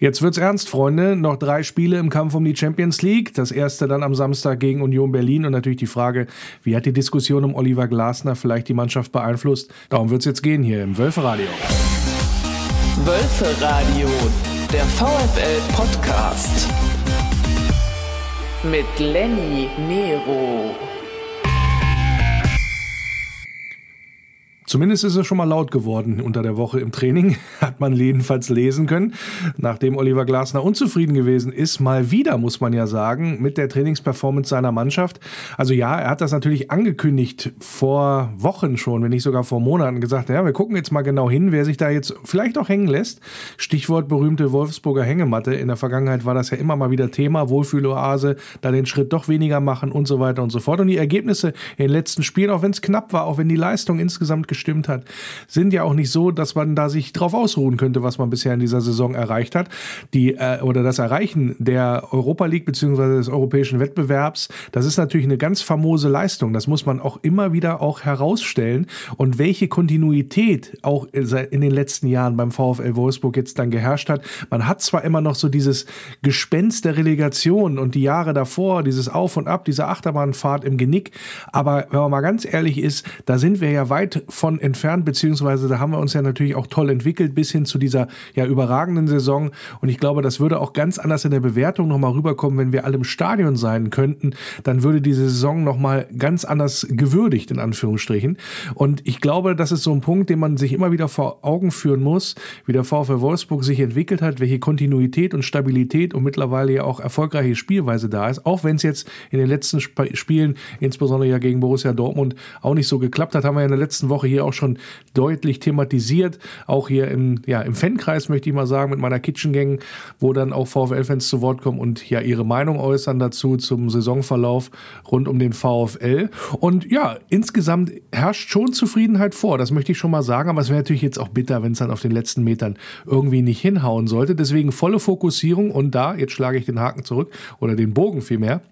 Jetzt wird's ernst, Freunde. Noch drei Spiele im Kampf um die Champions League. Das erste dann am Samstag gegen Union Berlin und natürlich die Frage, wie hat die Diskussion um Oliver Glasner vielleicht die Mannschaft beeinflusst? Darum wird's jetzt gehen hier im Wölferadio. Wölferadio, der VfL Podcast mit Lenny Nero. Zumindest ist es schon mal laut geworden unter der Woche im Training, hat man jedenfalls lesen können. Nachdem Oliver Glasner unzufrieden gewesen ist, mal wieder, muss man ja sagen, mit der Trainingsperformance seiner Mannschaft. Also ja, er hat das natürlich angekündigt vor Wochen schon, wenn nicht sogar vor Monaten, gesagt, ja, wir gucken jetzt mal genau hin, wer sich da jetzt vielleicht auch hängen lässt. Stichwort berühmte Wolfsburger Hängematte. In der Vergangenheit war das ja immer mal wieder Thema, Wohlfühloase, da den Schritt doch weniger machen und so weiter und so fort. Und die Ergebnisse in den letzten Spielen, auch wenn es knapp war, auch wenn die Leistung insgesamt gestimmt hat, sind ja auch nicht so, dass man da sich drauf ausruhen könnte, was man bisher in dieser Saison erreicht hat. Die äh, oder das Erreichen der Europa League beziehungsweise des europäischen Wettbewerbs, das ist natürlich eine ganz famose Leistung. Das muss man auch immer wieder auch herausstellen. Und welche Kontinuität auch in den letzten Jahren beim VfL Wolfsburg jetzt dann geherrscht hat. Man hat zwar immer noch so dieses Gespenst der Relegation und die Jahre davor, dieses Auf und Ab, diese Achterbahnfahrt im Genick, aber wenn man mal ganz ehrlich ist, da sind wir ja weit von entfernt, beziehungsweise da haben wir uns ja natürlich auch toll entwickelt bis hin zu dieser ja überragenden Saison. Und ich glaube, das würde auch ganz anders in der Bewertung nochmal rüberkommen, wenn wir alle im Stadion sein könnten. Dann würde diese Saison nochmal ganz anders gewürdigt, in Anführungsstrichen. Und ich glaube, das ist so ein Punkt, den man sich immer wieder vor Augen führen muss, wie der VfL Wolfsburg sich entwickelt hat, welche Kontinuität und Stabilität und mittlerweile ja auch erfolgreiche Spielweise da ist. Auch wenn es jetzt in den letzten Sp Spielen, insbesondere ja gegen Borussia Dortmund, auch nicht so geklappt hat, haben wir in der letzten Woche hier auch schon deutlich thematisiert. Auch hier im, ja, im Fankreis möchte ich mal sagen, mit meiner Kitchen Gang, wo dann auch VfL-Fans zu Wort kommen und ja ihre Meinung äußern dazu zum Saisonverlauf rund um den VfL. Und ja, insgesamt herrscht schon Zufriedenheit vor. Das möchte ich schon mal sagen. Aber es wäre natürlich jetzt auch bitter, wenn es dann auf den letzten Metern irgendwie nicht hinhauen sollte. Deswegen volle Fokussierung und da, jetzt schlage ich den Haken zurück oder den Bogen vielmehr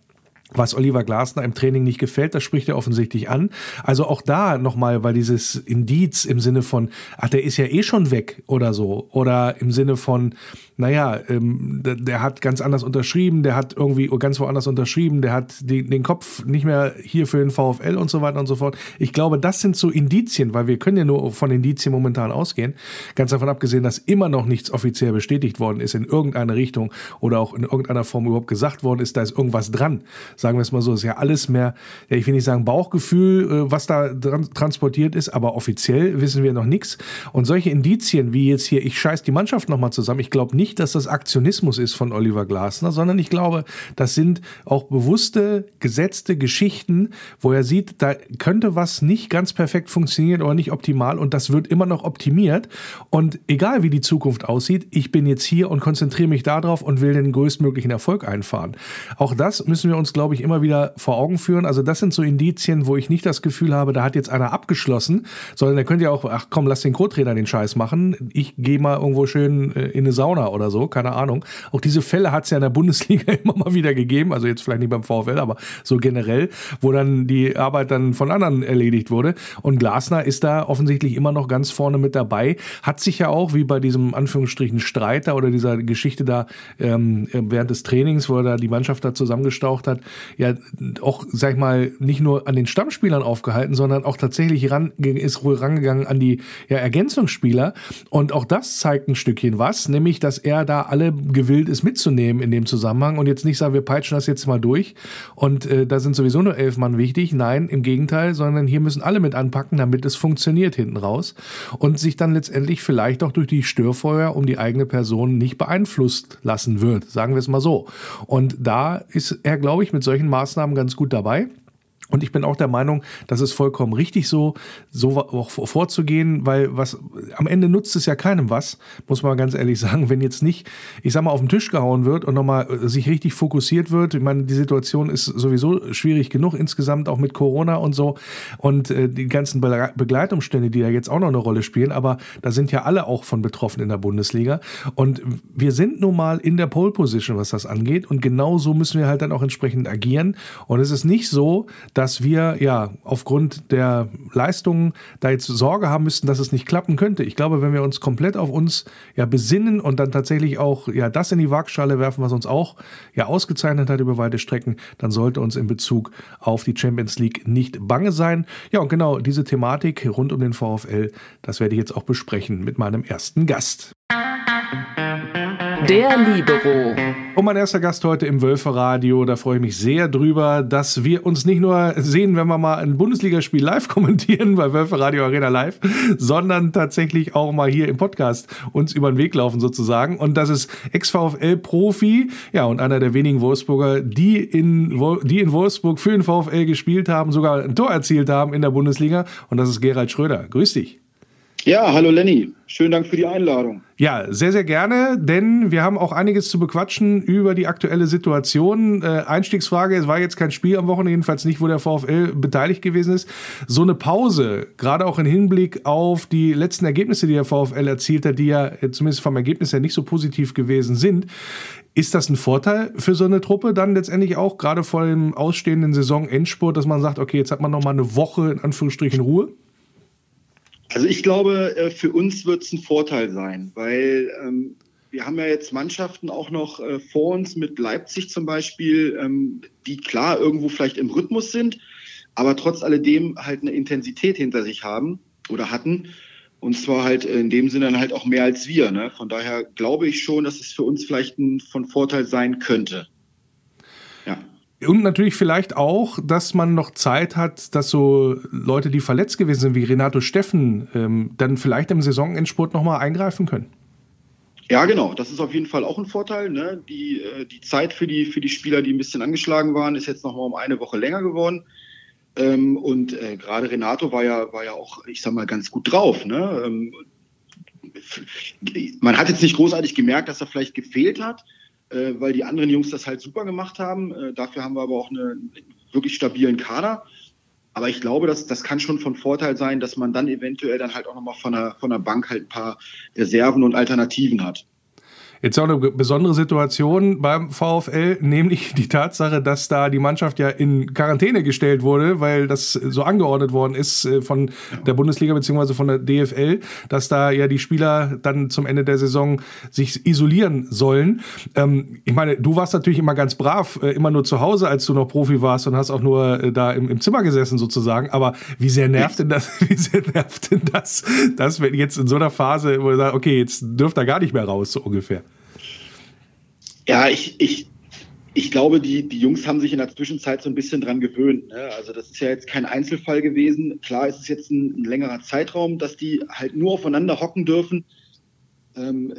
was Oliver Glasner im Training nicht gefällt, das spricht er offensichtlich an. Also auch da nochmal, weil dieses Indiz im Sinne von, ach, der ist ja eh schon weg oder so, oder im Sinne von, naja, ähm, der, der, hat ganz anders unterschrieben, der hat irgendwie ganz woanders unterschrieben, der hat die, den Kopf nicht mehr hier für den VfL und so weiter und so fort. Ich glaube, das sind so Indizien, weil wir können ja nur von Indizien momentan ausgehen. Ganz davon abgesehen, dass immer noch nichts offiziell bestätigt worden ist in irgendeine Richtung oder auch in irgendeiner Form überhaupt gesagt worden ist, da ist irgendwas dran. Sagen wir es mal so, ist ja alles mehr, ja, ich will nicht sagen Bauchgefühl, äh, was da dran transportiert ist, aber offiziell wissen wir noch nichts. Und solche Indizien wie jetzt hier, ich scheiß die Mannschaft nochmal zusammen, ich glaube nicht, nicht, dass das Aktionismus ist von Oliver Glasner, sondern ich glaube, das sind auch bewusste, gesetzte Geschichten, wo er sieht, da könnte was nicht ganz perfekt funktionieren oder nicht optimal und das wird immer noch optimiert. Und egal wie die Zukunft aussieht, ich bin jetzt hier und konzentriere mich darauf und will den größtmöglichen Erfolg einfahren. Auch das müssen wir uns, glaube ich, immer wieder vor Augen führen. Also das sind so Indizien, wo ich nicht das Gefühl habe, da hat jetzt einer abgeschlossen, sondern der könnte ja auch, ach komm, lass den Co-Trainer den Scheiß machen. Ich gehe mal irgendwo schön äh, in eine Sauna oder so, keine Ahnung. Auch diese Fälle hat es ja in der Bundesliga immer mal wieder gegeben, also jetzt vielleicht nicht beim VfL, aber so generell, wo dann die Arbeit dann von anderen erledigt wurde. Und Glasner ist da offensichtlich immer noch ganz vorne mit dabei, hat sich ja auch, wie bei diesem Anführungsstrichen Streiter oder dieser Geschichte da ähm, während des Trainings, wo er da die Mannschaft da zusammengestaucht hat, ja auch, sag ich mal, nicht nur an den Stammspielern aufgehalten, sondern auch tatsächlich ran, ist rangegangen an die ja, Ergänzungsspieler. Und auch das zeigt ein Stückchen was, nämlich, dass er da alle gewillt ist mitzunehmen in dem Zusammenhang und jetzt nicht sagen, wir peitschen das jetzt mal durch und äh, da sind sowieso nur elf Mann wichtig. Nein, im Gegenteil, sondern hier müssen alle mit anpacken, damit es funktioniert hinten raus und sich dann letztendlich vielleicht auch durch die Störfeuer um die eigene Person nicht beeinflusst lassen wird, sagen wir es mal so. Und da ist er, glaube ich, mit solchen Maßnahmen ganz gut dabei. Und ich bin auch der Meinung, das ist vollkommen richtig so, so auch vorzugehen, weil was am Ende nutzt es ja keinem was, muss man ganz ehrlich sagen, wenn jetzt nicht, ich sag mal, auf den Tisch gehauen wird und nochmal äh, sich richtig fokussiert wird. Ich meine, die Situation ist sowieso schwierig genug insgesamt, auch mit Corona und so und äh, die ganzen Begleitumstände, die da jetzt auch noch eine Rolle spielen, aber da sind ja alle auch von betroffen in der Bundesliga. Und wir sind nun mal in der Pole Position, was das angeht. Und genau so müssen wir halt dann auch entsprechend agieren. Und es ist nicht so, dass wir ja aufgrund der Leistungen da jetzt Sorge haben müssten, dass es nicht klappen könnte. Ich glaube, wenn wir uns komplett auf uns ja besinnen und dann tatsächlich auch ja das in die Waagschale werfen, was uns auch ja ausgezeichnet hat über weite Strecken, dann sollte uns in Bezug auf die Champions League nicht bange sein. Ja, und genau diese Thematik rund um den VfL, das werde ich jetzt auch besprechen mit meinem ersten Gast. Der Libero. Und mein erster Gast heute im Wölferadio, da freue ich mich sehr drüber, dass wir uns nicht nur sehen, wenn wir mal ein Bundesligaspiel live kommentieren bei Wölferadio Arena Live, sondern tatsächlich auch mal hier im Podcast uns über den Weg laufen sozusagen. Und das ist Ex-VfL-Profi, ja, und einer der wenigen Wolfsburger, die in, die in Wolfsburg für den VfL gespielt haben, sogar ein Tor erzielt haben in der Bundesliga. Und das ist Gerald Schröder. Grüß dich. Ja, hallo Lenny. Schönen Dank für die Einladung. Ja, sehr, sehr gerne, denn wir haben auch einiges zu bequatschen über die aktuelle Situation. Äh, Einstiegsfrage, es war jetzt kein Spiel am Wochenende, jedenfalls nicht, wo der VfL beteiligt gewesen ist. So eine Pause, gerade auch im Hinblick auf die letzten Ergebnisse, die der VfL erzielt hat, die ja äh, zumindest vom Ergebnis her nicht so positiv gewesen sind. Ist das ein Vorteil für so eine Truppe dann letztendlich auch, gerade vor dem ausstehenden Saisonendspurt, dass man sagt, okay, jetzt hat man noch mal eine Woche in Anführungsstrichen Ruhe? Also ich glaube, äh, für uns wird es ein Vorteil sein, weil ähm, wir haben ja jetzt Mannschaften auch noch äh, vor uns mit Leipzig zum Beispiel, ähm, die klar irgendwo vielleicht im Rhythmus sind, aber trotz alledem halt eine Intensität hinter sich haben oder hatten. Und zwar halt in dem Sinne dann halt auch mehr als wir. Ne? Von daher glaube ich schon, dass es für uns vielleicht ein, von Vorteil sein könnte. Und natürlich vielleicht auch, dass man noch Zeit hat, dass so Leute, die verletzt gewesen sind, wie Renato Steffen, ähm, dann vielleicht im Saisonendspurt nochmal eingreifen können. Ja, genau. Das ist auf jeden Fall auch ein Vorteil. Ne? Die, äh, die Zeit für die, für die Spieler, die ein bisschen angeschlagen waren, ist jetzt nochmal um eine Woche länger geworden. Ähm, und äh, gerade Renato war ja, war ja auch, ich sag mal, ganz gut drauf. Ne? Ähm, man hat jetzt nicht großartig gemerkt, dass er vielleicht gefehlt hat äh, weil die anderen Jungs das halt super gemacht haben. Äh, dafür haben wir aber auch einen wirklich stabilen Kader. Aber ich glaube, dass, das kann schon von Vorteil sein, dass man dann eventuell dann halt auch nochmal von der, von der Bank halt ein paar Reserven und Alternativen hat. Jetzt auch eine besondere Situation beim VfL, nämlich die Tatsache, dass da die Mannschaft ja in Quarantäne gestellt wurde, weil das so angeordnet worden ist äh, von der Bundesliga bzw. von der DFL, dass da ja die Spieler dann zum Ende der Saison sich isolieren sollen. Ähm, ich meine, du warst natürlich immer ganz brav, äh, immer nur zu Hause, als du noch Profi warst und hast auch nur äh, da im, im Zimmer gesessen sozusagen. Aber wie sehr nervt denn das, wie sehr nervt denn das, dass wenn jetzt in so einer Phase, wo du sagst, okay, jetzt dürft ihr gar nicht mehr raus, so ungefähr? Ja, ich, ich, ich glaube, die, die Jungs haben sich in der Zwischenzeit so ein bisschen dran gewöhnt. Ne? Also das ist ja jetzt kein Einzelfall gewesen. Klar ist es jetzt ein, ein längerer Zeitraum, dass die halt nur aufeinander hocken dürfen. Ähm,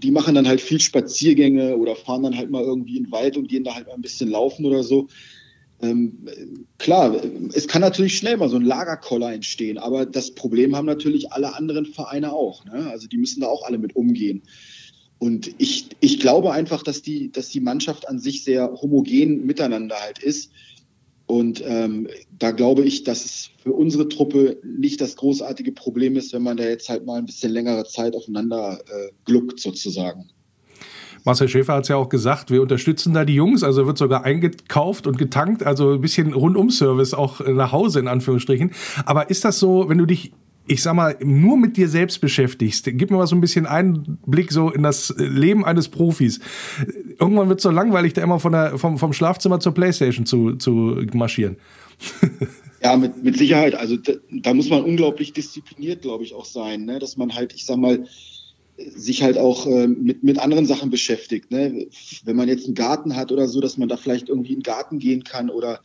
die machen dann halt viel Spaziergänge oder fahren dann halt mal irgendwie in den Wald und gehen da halt mal ein bisschen laufen oder so. Ähm, klar, es kann natürlich schnell mal so ein Lagerkoller entstehen, aber das Problem haben natürlich alle anderen Vereine auch. Ne? Also die müssen da auch alle mit umgehen. Und ich, ich glaube einfach, dass die, dass die Mannschaft an sich sehr homogen miteinander halt ist. Und ähm, da glaube ich, dass es für unsere Truppe nicht das großartige Problem ist, wenn man da jetzt halt mal ein bisschen längere Zeit aufeinander äh, gluckt sozusagen. Marcel Schäfer hat es ja auch gesagt, wir unterstützen da die Jungs, also wird sogar eingekauft und getankt, also ein bisschen Rundum-Service auch nach Hause in Anführungsstrichen. Aber ist das so, wenn du dich ich sag mal, nur mit dir selbst beschäftigst, gib mir mal so ein bisschen Einblick so in das Leben eines Profis. Irgendwann wird es so langweilig, da immer von der, vom, vom Schlafzimmer zur Playstation zu, zu marschieren. Ja, mit, mit Sicherheit. Also da, da muss man unglaublich diszipliniert, glaube ich, auch sein, ne? dass man halt, ich sag mal, sich halt auch äh, mit, mit anderen Sachen beschäftigt. Ne? Wenn man jetzt einen Garten hat oder so, dass man da vielleicht irgendwie in den Garten gehen kann oder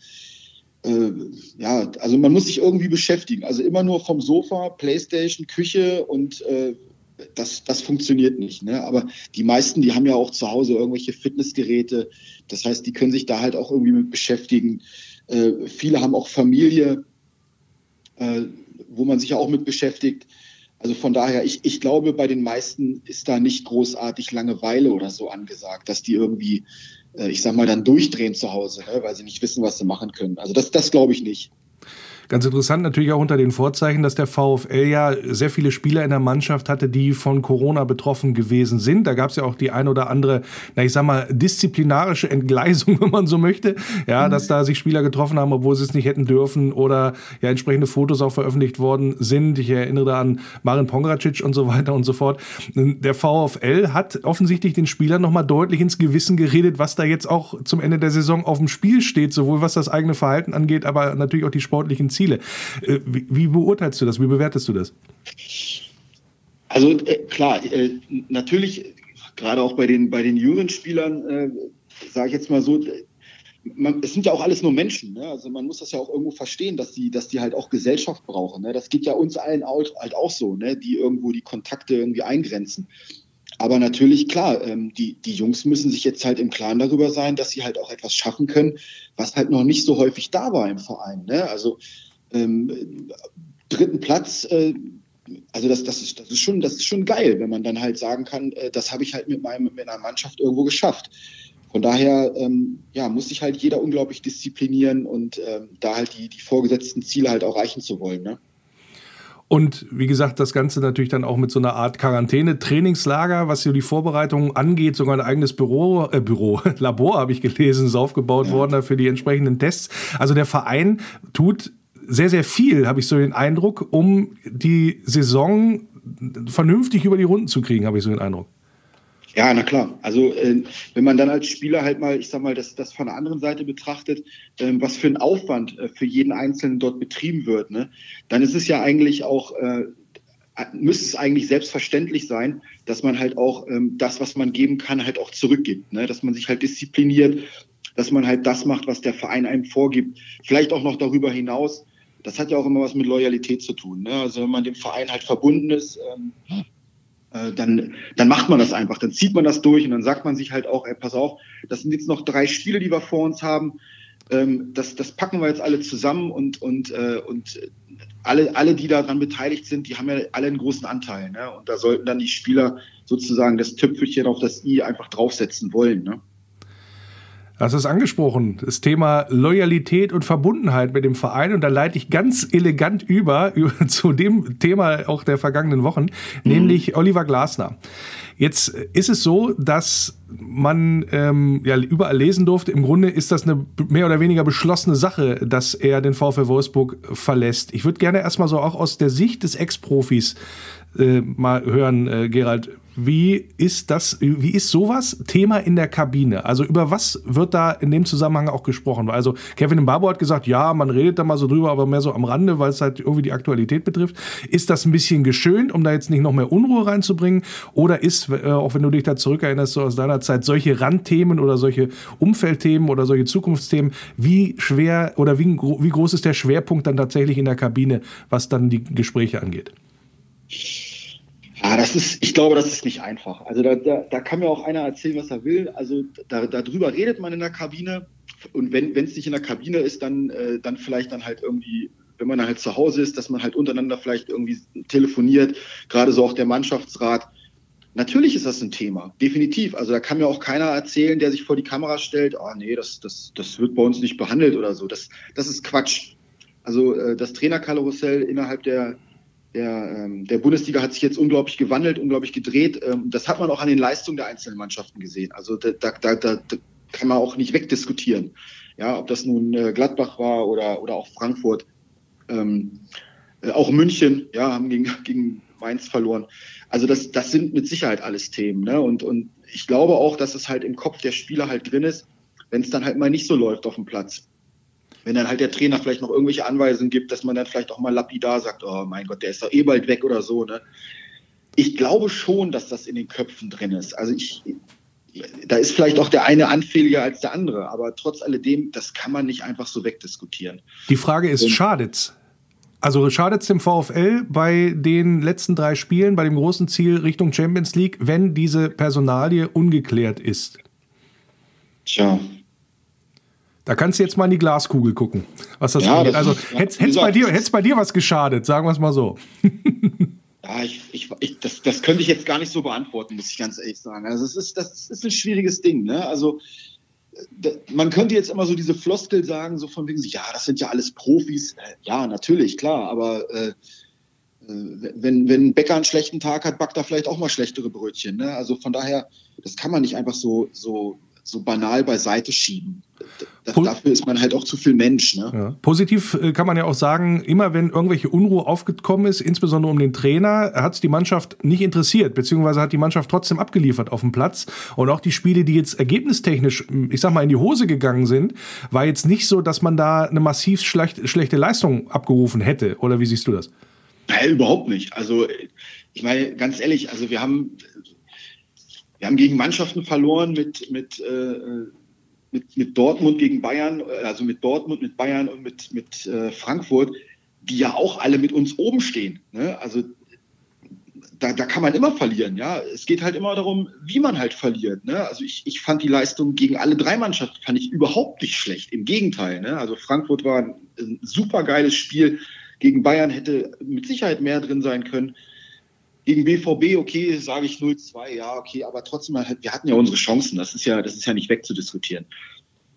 äh, ja, also man muss sich irgendwie beschäftigen. Also immer nur vom Sofa, Playstation, Küche und äh, das, das funktioniert nicht. Ne? Aber die meisten, die haben ja auch zu Hause irgendwelche Fitnessgeräte. Das heißt, die können sich da halt auch irgendwie mit beschäftigen. Äh, viele haben auch Familie, äh, wo man sich ja auch mit beschäftigt. Also von daher, ich, ich glaube, bei den meisten ist da nicht großartig Langeweile oder so angesagt, dass die irgendwie ich sag mal, dann durchdrehen zu Hause, ne, weil sie nicht wissen, was sie machen können. Also das, das glaube ich nicht. Ganz interessant natürlich auch unter den Vorzeichen, dass der VfL ja sehr viele Spieler in der Mannschaft hatte, die von Corona betroffen gewesen sind. Da gab es ja auch die ein oder andere, na ich sag mal, disziplinarische Entgleisung, wenn man so möchte. Ja, mhm. dass da sich Spieler getroffen haben, obwohl sie es nicht hätten dürfen oder ja entsprechende Fotos auch veröffentlicht worden sind. Ich erinnere da an Marin Pongracic und so weiter und so fort. Der VfL hat offensichtlich den Spielern nochmal deutlich ins Gewissen geredet, was da jetzt auch zum Ende der Saison auf dem Spiel steht, sowohl was das eigene Verhalten angeht, aber natürlich auch die sportlichen Ziele. Ziele. Äh, wie, beurteilst du das? Wie bewertest du das? Also äh, klar, äh, natürlich, gerade auch bei den, bei den jüngeren Spielern, sage ich jetzt mal so, man, es sind ja auch alles nur Menschen. Ne? Also man muss das ja auch irgendwo verstehen, dass die, dass die halt auch Gesellschaft brauchen. Ne? Das geht ja uns allen auch, halt auch so, ne? die irgendwo die Kontakte irgendwie eingrenzen. Aber natürlich, klar, ähm, die, die Jungs müssen sich jetzt halt im Klaren darüber sein, dass sie halt auch etwas schaffen können, was halt noch nicht so häufig da war im Verein. Ne? Also ähm, dritten Platz, äh, also das, das, ist, das, ist schon, das ist schon geil, wenn man dann halt sagen kann, äh, das habe ich halt mit, meinem, mit meiner Mannschaft irgendwo geschafft. Von daher ähm, ja, muss sich halt jeder unglaublich disziplinieren und ähm, da halt die, die vorgesetzten Ziele halt auch erreichen zu wollen. Ne? Und wie gesagt, das Ganze natürlich dann auch mit so einer Art Quarantäne, Trainingslager, was so die Vorbereitungen angeht, sogar ein eigenes Büro, äh, Büro, Labor habe ich gelesen, ist aufgebaut ja. worden für die entsprechenden Tests. Also der Verein tut sehr, sehr viel, habe ich so den Eindruck, um die Saison vernünftig über die Runden zu kriegen, habe ich so den Eindruck. Ja, na klar. Also äh, wenn man dann als Spieler halt mal, ich sag mal, das, das von der anderen Seite betrachtet, äh, was für ein Aufwand äh, für jeden Einzelnen dort betrieben wird, ne, dann ist es ja eigentlich auch, äh, müsste es eigentlich selbstverständlich sein, dass man halt auch ähm, das, was man geben kann, halt auch zurückgibt. Ne? Dass man sich halt diszipliniert, dass man halt das macht, was der Verein einem vorgibt. Vielleicht auch noch darüber hinaus das hat ja auch immer was mit Loyalität zu tun. Ne? Also wenn man dem Verein halt verbunden ist, ähm, äh, dann, dann macht man das einfach, dann zieht man das durch und dann sagt man sich halt auch, ey, pass auf, das sind jetzt noch drei Spiele, die wir vor uns haben. Ähm, das, das packen wir jetzt alle zusammen und, und, äh, und alle, alle, die daran beteiligt sind, die haben ja alle einen großen Anteil. Ne? Und da sollten dann die Spieler sozusagen das Tüpfelchen auf das I einfach draufsetzen wollen. Ne? Das ist angesprochen, das Thema Loyalität und Verbundenheit mit dem Verein. Und da leite ich ganz elegant über, über zu dem Thema auch der vergangenen Wochen, mhm. nämlich Oliver Glasner. Jetzt ist es so, dass man ähm, ja überall lesen durfte. Im Grunde ist das eine mehr oder weniger beschlossene Sache, dass er den VfL Wolfsburg verlässt. Ich würde gerne erstmal so auch aus der Sicht des Ex-Profis äh, mal hören, äh, Gerald. Wie ist das, wie ist sowas Thema in der Kabine? Also über was wird da in dem Zusammenhang auch gesprochen? Also Kevin Mbabo hat gesagt, ja, man redet da mal so drüber, aber mehr so am Rande, weil es halt irgendwie die Aktualität betrifft. Ist das ein bisschen geschönt, um da jetzt nicht noch mehr Unruhe reinzubringen? Oder ist, äh, auch wenn du dich da zurückerinnerst, so aus deiner Zeit, solche Randthemen oder solche Umfeldthemen oder solche Zukunftsthemen, wie schwer oder wie, wie groß ist der Schwerpunkt dann tatsächlich in der Kabine, was dann die Gespräche angeht? Ja, das ist, ich glaube, das ist nicht einfach. Also da, da, da kann mir auch einer erzählen, was er will. Also da, darüber redet man in der Kabine. Und wenn es nicht in der Kabine ist, dann, äh, dann vielleicht dann halt irgendwie, wenn man dann halt zu Hause ist, dass man halt untereinander vielleicht irgendwie telefoniert, gerade so auch der Mannschaftsrat. Natürlich ist das ein Thema, definitiv. Also da kann mir auch keiner erzählen, der sich vor die Kamera stellt, ah oh, nee, das, das, das wird bei uns nicht behandelt oder so. Das, das ist Quatsch. Also äh, das Trainerkarussell innerhalb der, der, ähm, der Bundesliga hat sich jetzt unglaublich gewandelt, unglaublich gedreht. Ähm, das hat man auch an den Leistungen der einzelnen Mannschaften gesehen. Also da, da, da, da kann man auch nicht wegdiskutieren. Ja, ob das nun äh, Gladbach war oder, oder auch Frankfurt. Ähm, äh, auch München, ja, haben gegen, gegen Mainz verloren. Also das, das sind mit Sicherheit alles Themen. Ne? Und, und ich glaube auch, dass es halt im Kopf der Spieler halt drin ist, wenn es dann halt mal nicht so läuft auf dem Platz wenn dann halt der Trainer vielleicht noch irgendwelche Anweisungen gibt, dass man dann vielleicht auch mal lapidar sagt, oh mein Gott, der ist doch eh bald weg oder so. Ne? Ich glaube schon, dass das in den Köpfen drin ist. Also ich, da ist vielleicht auch der eine anfälliger als der andere, aber trotz alledem, das kann man nicht einfach so wegdiskutieren. Die Frage ist, Und, schadet's? Also schadet's dem VfL bei den letzten drei Spielen, bei dem großen Ziel Richtung Champions League, wenn diese Personalie ungeklärt ist? Tja, da kannst du jetzt mal in die Glaskugel gucken, was das ja, angeht. Also hätte es bei, dir, bei dir was geschadet, sagen wir es mal so. ja, ich, ich, ich, das, das könnte ich jetzt gar nicht so beantworten, muss ich ganz ehrlich sagen. Also es ist, das ist ein schwieriges Ding. Ne? Also man könnte jetzt immer so diese Floskel sagen, so von wegen, ja, das sind ja alles Profis. Ja, natürlich, klar, aber äh, äh, wenn, wenn Bäcker einen schlechten Tag hat, backt er vielleicht auch mal schlechtere Brötchen. Ne? Also von daher, das kann man nicht einfach so, so so banal beiseite schieben. Das, dafür ist man halt auch zu viel Mensch. Ne? Ja. Positiv äh, kann man ja auch sagen, immer wenn irgendwelche Unruhe aufgekommen ist, insbesondere um den Trainer, hat es die Mannschaft nicht interessiert, beziehungsweise hat die Mannschaft trotzdem abgeliefert auf dem Platz. Und auch die Spiele, die jetzt ergebnistechnisch, ich sag mal, in die Hose gegangen sind, war jetzt nicht so, dass man da eine massiv schlecht, schlechte Leistung abgerufen hätte. Oder wie siehst du das? Nein, überhaupt nicht. Also ich meine, ganz ehrlich, also wir haben wir haben gegen Mannschaften verloren mit, mit, äh, mit, mit Dortmund gegen Bayern, also mit Dortmund, mit Bayern und mit, mit äh, Frankfurt, die ja auch alle mit uns oben stehen. Ne? Also da, da kann man immer verlieren, ja. Es geht halt immer darum, wie man halt verliert. Ne? Also ich, ich fand die Leistung gegen alle drei Mannschaften fand ich überhaupt nicht schlecht. Im Gegenteil. Ne? Also Frankfurt war ein, ein super geiles Spiel. Gegen Bayern hätte mit Sicherheit mehr drin sein können. Gegen BVB, okay, sage ich 0-2, ja, okay, aber trotzdem, wir hatten ja unsere Chancen. Das ist ja, das ist ja nicht wegzudiskutieren.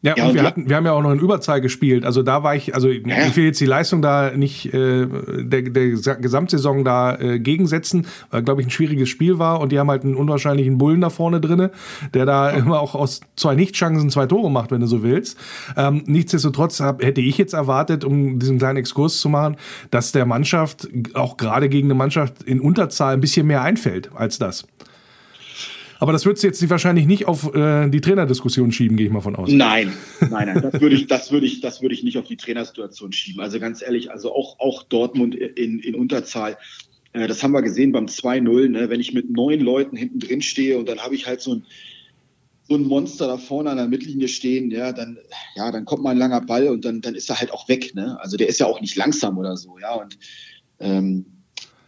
Ja, ja, und, wir, hatten, wir haben ja auch noch in Überzahl gespielt. Also da war ich, also ja. ich will jetzt die Leistung da nicht äh, der, der Gesamtsaison da äh, gegensetzen, weil, glaube ich, ein schwieriges Spiel war und die haben halt einen unwahrscheinlichen Bullen da vorne drinne, der da ja. immer auch aus zwei Nichtchancen zwei Tore macht, wenn du so willst. Ähm, nichtsdestotrotz hab, hätte ich jetzt erwartet, um diesen kleinen Exkurs zu machen, dass der Mannschaft auch gerade gegen eine Mannschaft in Unterzahl ein bisschen mehr einfällt als das. Aber das würdest du jetzt wahrscheinlich nicht auf äh, die Trainerdiskussion schieben, gehe ich mal von aus. Nein, nein, nein, das würde ich, das würde ich, das würde ich nicht auf die Trainersituation schieben. Also ganz ehrlich, also auch, auch Dortmund in, in Unterzahl. Äh, das haben wir gesehen beim 2-0, ne? wenn ich mit neun Leuten hinten drin stehe und dann habe ich halt so ein, so ein Monster da vorne an der Mittellinie stehen, ja, dann, ja, dann kommt mal ein langer Ball und dann, dann ist er halt auch weg, ne? Also der ist ja auch nicht langsam oder so, ja. Und ähm,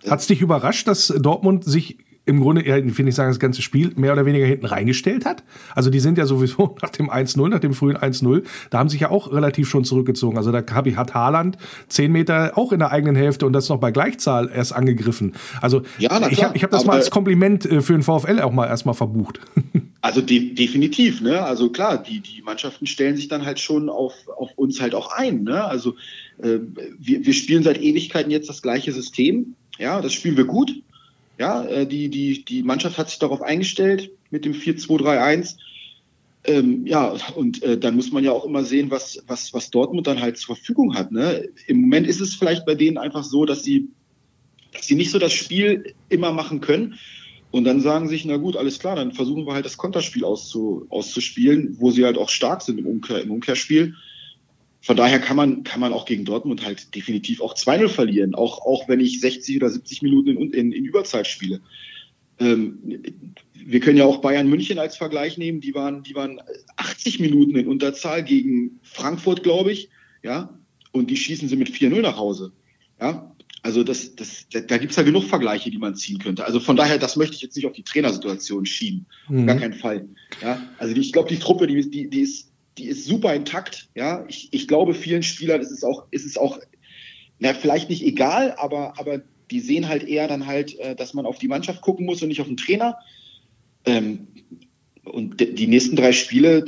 hat es dich überrascht, dass Dortmund sich im Grunde, ja, finde ich sagen, das ganze Spiel mehr oder weniger hinten reingestellt hat. Also die sind ja sowieso nach dem 1-0, nach dem frühen 1-0, da haben sich ja auch relativ schon zurückgezogen. Also da hat Haaland 10 Meter auch in der eigenen Hälfte und das noch bei Gleichzahl erst angegriffen. Also ja, ich habe ich hab das mal als Kompliment äh, für den VfL auch mal erstmal verbucht. Also de definitiv, ne? Also klar, die, die Mannschaften stellen sich dann halt schon auf, auf uns halt auch ein. Ne? Also äh, wir, wir spielen seit Ewigkeiten jetzt das gleiche System. Ja, das spielen wir gut. Ja, äh, die, die, die Mannschaft hat sich darauf eingestellt mit dem 4-2-3-1. Ähm, ja, und äh, dann muss man ja auch immer sehen, was, was, was Dortmund dann halt zur Verfügung hat. Ne? Im Moment ist es vielleicht bei denen einfach so, dass sie, dass sie nicht so das Spiel immer machen können. Und dann sagen sich, na gut, alles klar, dann versuchen wir halt das Konterspiel auszu, auszuspielen, wo sie halt auch stark sind im, Umkehr, im Umkehrspiel. Von daher kann man, kann man auch gegen Dortmund halt definitiv auch 2-0 verlieren, auch, auch wenn ich 60 oder 70 Minuten in, in, in Überzeit spiele. Ähm, wir können ja auch Bayern München als Vergleich nehmen. Die waren, die waren 80 Minuten in Unterzahl gegen Frankfurt, glaube ich. Ja, und die schießen sie mit 4-0 nach Hause. Ja, also das, das, da gibt es ja genug Vergleiche, die man ziehen könnte. Also von daher, das möchte ich jetzt nicht auf die Trainersituation schieben. Mhm. Gar keinen Fall. Ja, also ich glaube, die Truppe, die, die, die ist die ist super intakt. Ja, ich, ich glaube, vielen Spielern ist es auch, ist es auch, na, vielleicht nicht egal, aber, aber die sehen halt eher dann halt, äh, dass man auf die Mannschaft gucken muss und nicht auf den Trainer. Ähm, und die nächsten drei Spiele,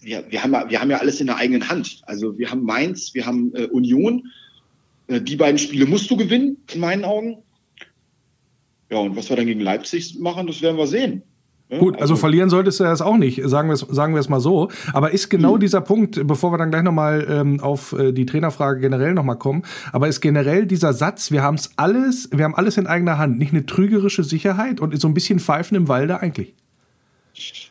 wir, wir, haben, wir haben ja alles in der eigenen Hand. Also wir haben Mainz, wir haben äh, Union. Äh, die beiden Spiele musst du gewinnen, in meinen Augen. Ja, und was wir dann gegen Leipzig machen, das werden wir sehen. Gut, also, also, verlieren solltest du das auch nicht, sagen wir es sagen wir es mal so. Aber ist genau mhm. dieser Punkt, bevor wir dann gleich nochmal ähm, auf äh, die Trainerfrage generell nochmal kommen, aber ist generell dieser Satz, wir haben es alles, wir haben alles in eigener Hand, nicht eine trügerische Sicherheit und so ein bisschen Pfeifen im Walde eigentlich?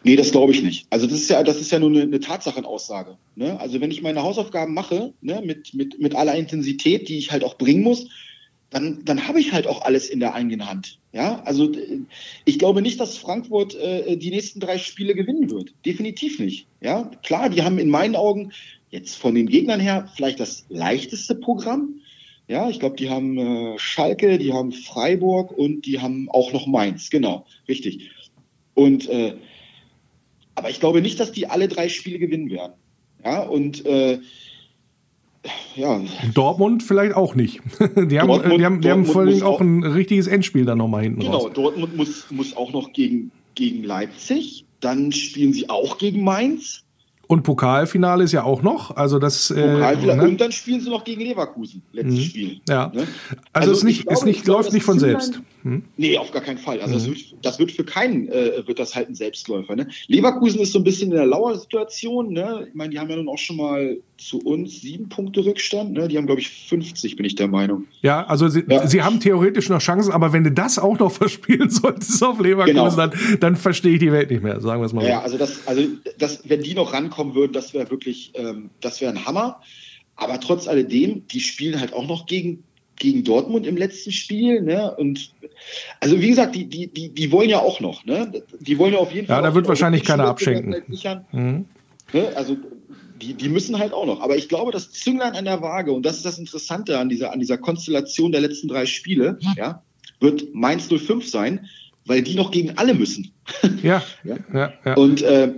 Nee, das glaube ich nicht. Also das ist ja, das ist ja nur eine, eine Tatsachenaussage. Ne? Also wenn ich meine Hausaufgaben mache, ne, mit, mit, mit aller Intensität, die ich halt auch bringen muss, dann, dann habe ich halt auch alles in der eigenen Hand. Ja, also ich glaube nicht, dass Frankfurt äh, die nächsten drei Spiele gewinnen wird. Definitiv nicht. Ja, klar, die haben in meinen Augen jetzt von den Gegnern her vielleicht das leichteste Programm. Ja, ich glaube, die haben äh, Schalke, die haben Freiburg und die haben auch noch Mainz. Genau, richtig. Und äh, aber ich glaube nicht, dass die alle drei Spiele gewinnen werden. Ja, und äh, ja. Dortmund vielleicht auch nicht. Die haben, Dortmund, die haben, die haben vor allem auch ein richtiges Endspiel dann nochmal hinten genau, raus. Genau, Dortmund muss, muss auch noch gegen, gegen Leipzig. Dann spielen sie auch gegen Mainz. Und Pokalfinale ist ja auch noch. Also das, Pokalfinale. Äh, ne? Und dann spielen sie noch gegen Leverkusen, letztes mhm. Spiel. Ja. Ne? Also, also, es nicht, glaube, es nicht, läuft nicht von selbst. Hm? Nee, auf gar keinen Fall. Also mhm. das, wird, das, wird, für keinen äh, wird das halt ein Selbstläufer. Ne? Leverkusen ist so ein bisschen in der Lauersituation. Ne? Ich meine, die haben ja nun auch schon mal zu uns sieben Punkte Rückstand. Ne? Die haben, glaube ich, 50, bin ich der Meinung. Ja, also sie, ja. sie haben theoretisch noch Chancen, aber wenn du das auch noch verspielen solltest auf Leverkusen, genau. dann, dann verstehe ich die Welt nicht mehr, sagen wir es mal so. Ja, also, das, also das, wenn die noch rankommen würden, das wäre wirklich, ähm, das wäre ein Hammer. Aber trotz alledem, die spielen halt auch noch gegen gegen Dortmund im letzten Spiel. Ne? Und also wie gesagt, die, die, die, die wollen ja auch noch. Ne? Die wollen ja auf jeden Fall. Ja, da wird wahrscheinlich keiner abschenken. Mhm. Ne? Also die, die müssen halt auch noch. Aber ich glaube, das Zünglein an der Waage, und das ist das Interessante an dieser, an dieser Konstellation der letzten drei Spiele, ja, wird Mainz 05 sein, weil die noch gegen alle müssen. Ja, ja, ja. ja. Und, äh,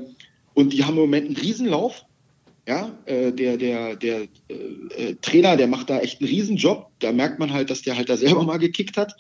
und die haben im Moment einen Riesenlauf. Ja, äh, der, der, der äh, äh, Trainer, der macht da echt einen Riesenjob. Da merkt man halt, dass der halt da selber mal gekickt hat.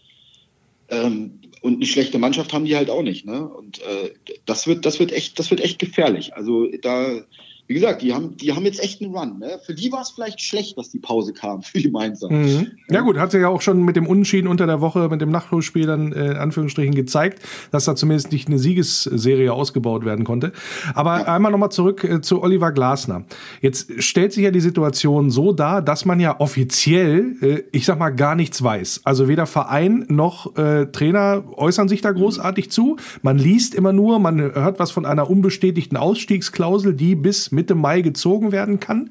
Ähm, und eine schlechte Mannschaft haben die halt auch nicht. Ne? Und äh, das wird, das wird echt, das wird echt gefährlich. Also da wie gesagt, die haben, die haben jetzt echt einen Run. Ne? Für die war es vielleicht schlecht, dass die Pause kam, für die Mainzer. Mhm. Ja gut, hat sich ja auch schon mit dem Unentschieden unter der Woche, mit dem Nachholspiel dann äh, in Anführungsstrichen gezeigt, dass da zumindest nicht eine Siegesserie ausgebaut werden konnte. Aber ja. einmal nochmal zurück äh, zu Oliver Glasner. Jetzt stellt sich ja die Situation so dar, dass man ja offiziell, äh, ich sag mal, gar nichts weiß. Also weder Verein noch äh, Trainer äußern sich da großartig zu. Man liest immer nur, man hört was von einer unbestätigten Ausstiegsklausel, die bis Mitte Mai gezogen werden kann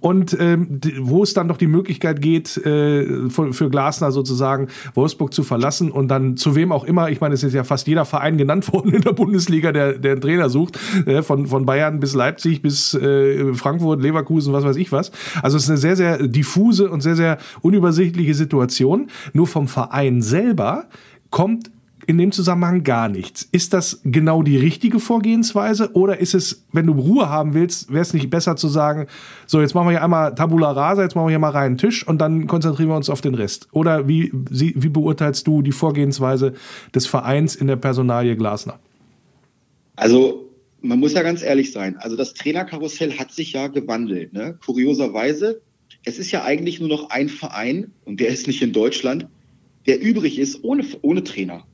und ähm, wo es dann noch die Möglichkeit geht, äh, für, für Glasner sozusagen Wolfsburg zu verlassen und dann zu wem auch immer, ich meine, es ist ja fast jeder Verein genannt worden in der Bundesliga, der, der einen Trainer sucht, äh, von, von Bayern bis Leipzig bis äh, Frankfurt, Leverkusen, was weiß ich was. Also es ist eine sehr, sehr diffuse und sehr, sehr unübersichtliche Situation. Nur vom Verein selber kommt in dem Zusammenhang gar nichts. Ist das genau die richtige Vorgehensweise oder ist es, wenn du Ruhe haben willst, wäre es nicht besser zu sagen, so jetzt machen wir hier einmal Tabula Rasa, jetzt machen wir hier mal reinen Tisch und dann konzentrieren wir uns auf den Rest? Oder wie, wie beurteilst du die Vorgehensweise des Vereins in der Personalie Glasner? Also man muss ja ganz ehrlich sein. Also das Trainerkarussell hat sich ja gewandelt. Ne? Kurioserweise, es ist ja eigentlich nur noch ein Verein und der ist nicht in Deutschland, der übrig ist ohne, ohne Trainer.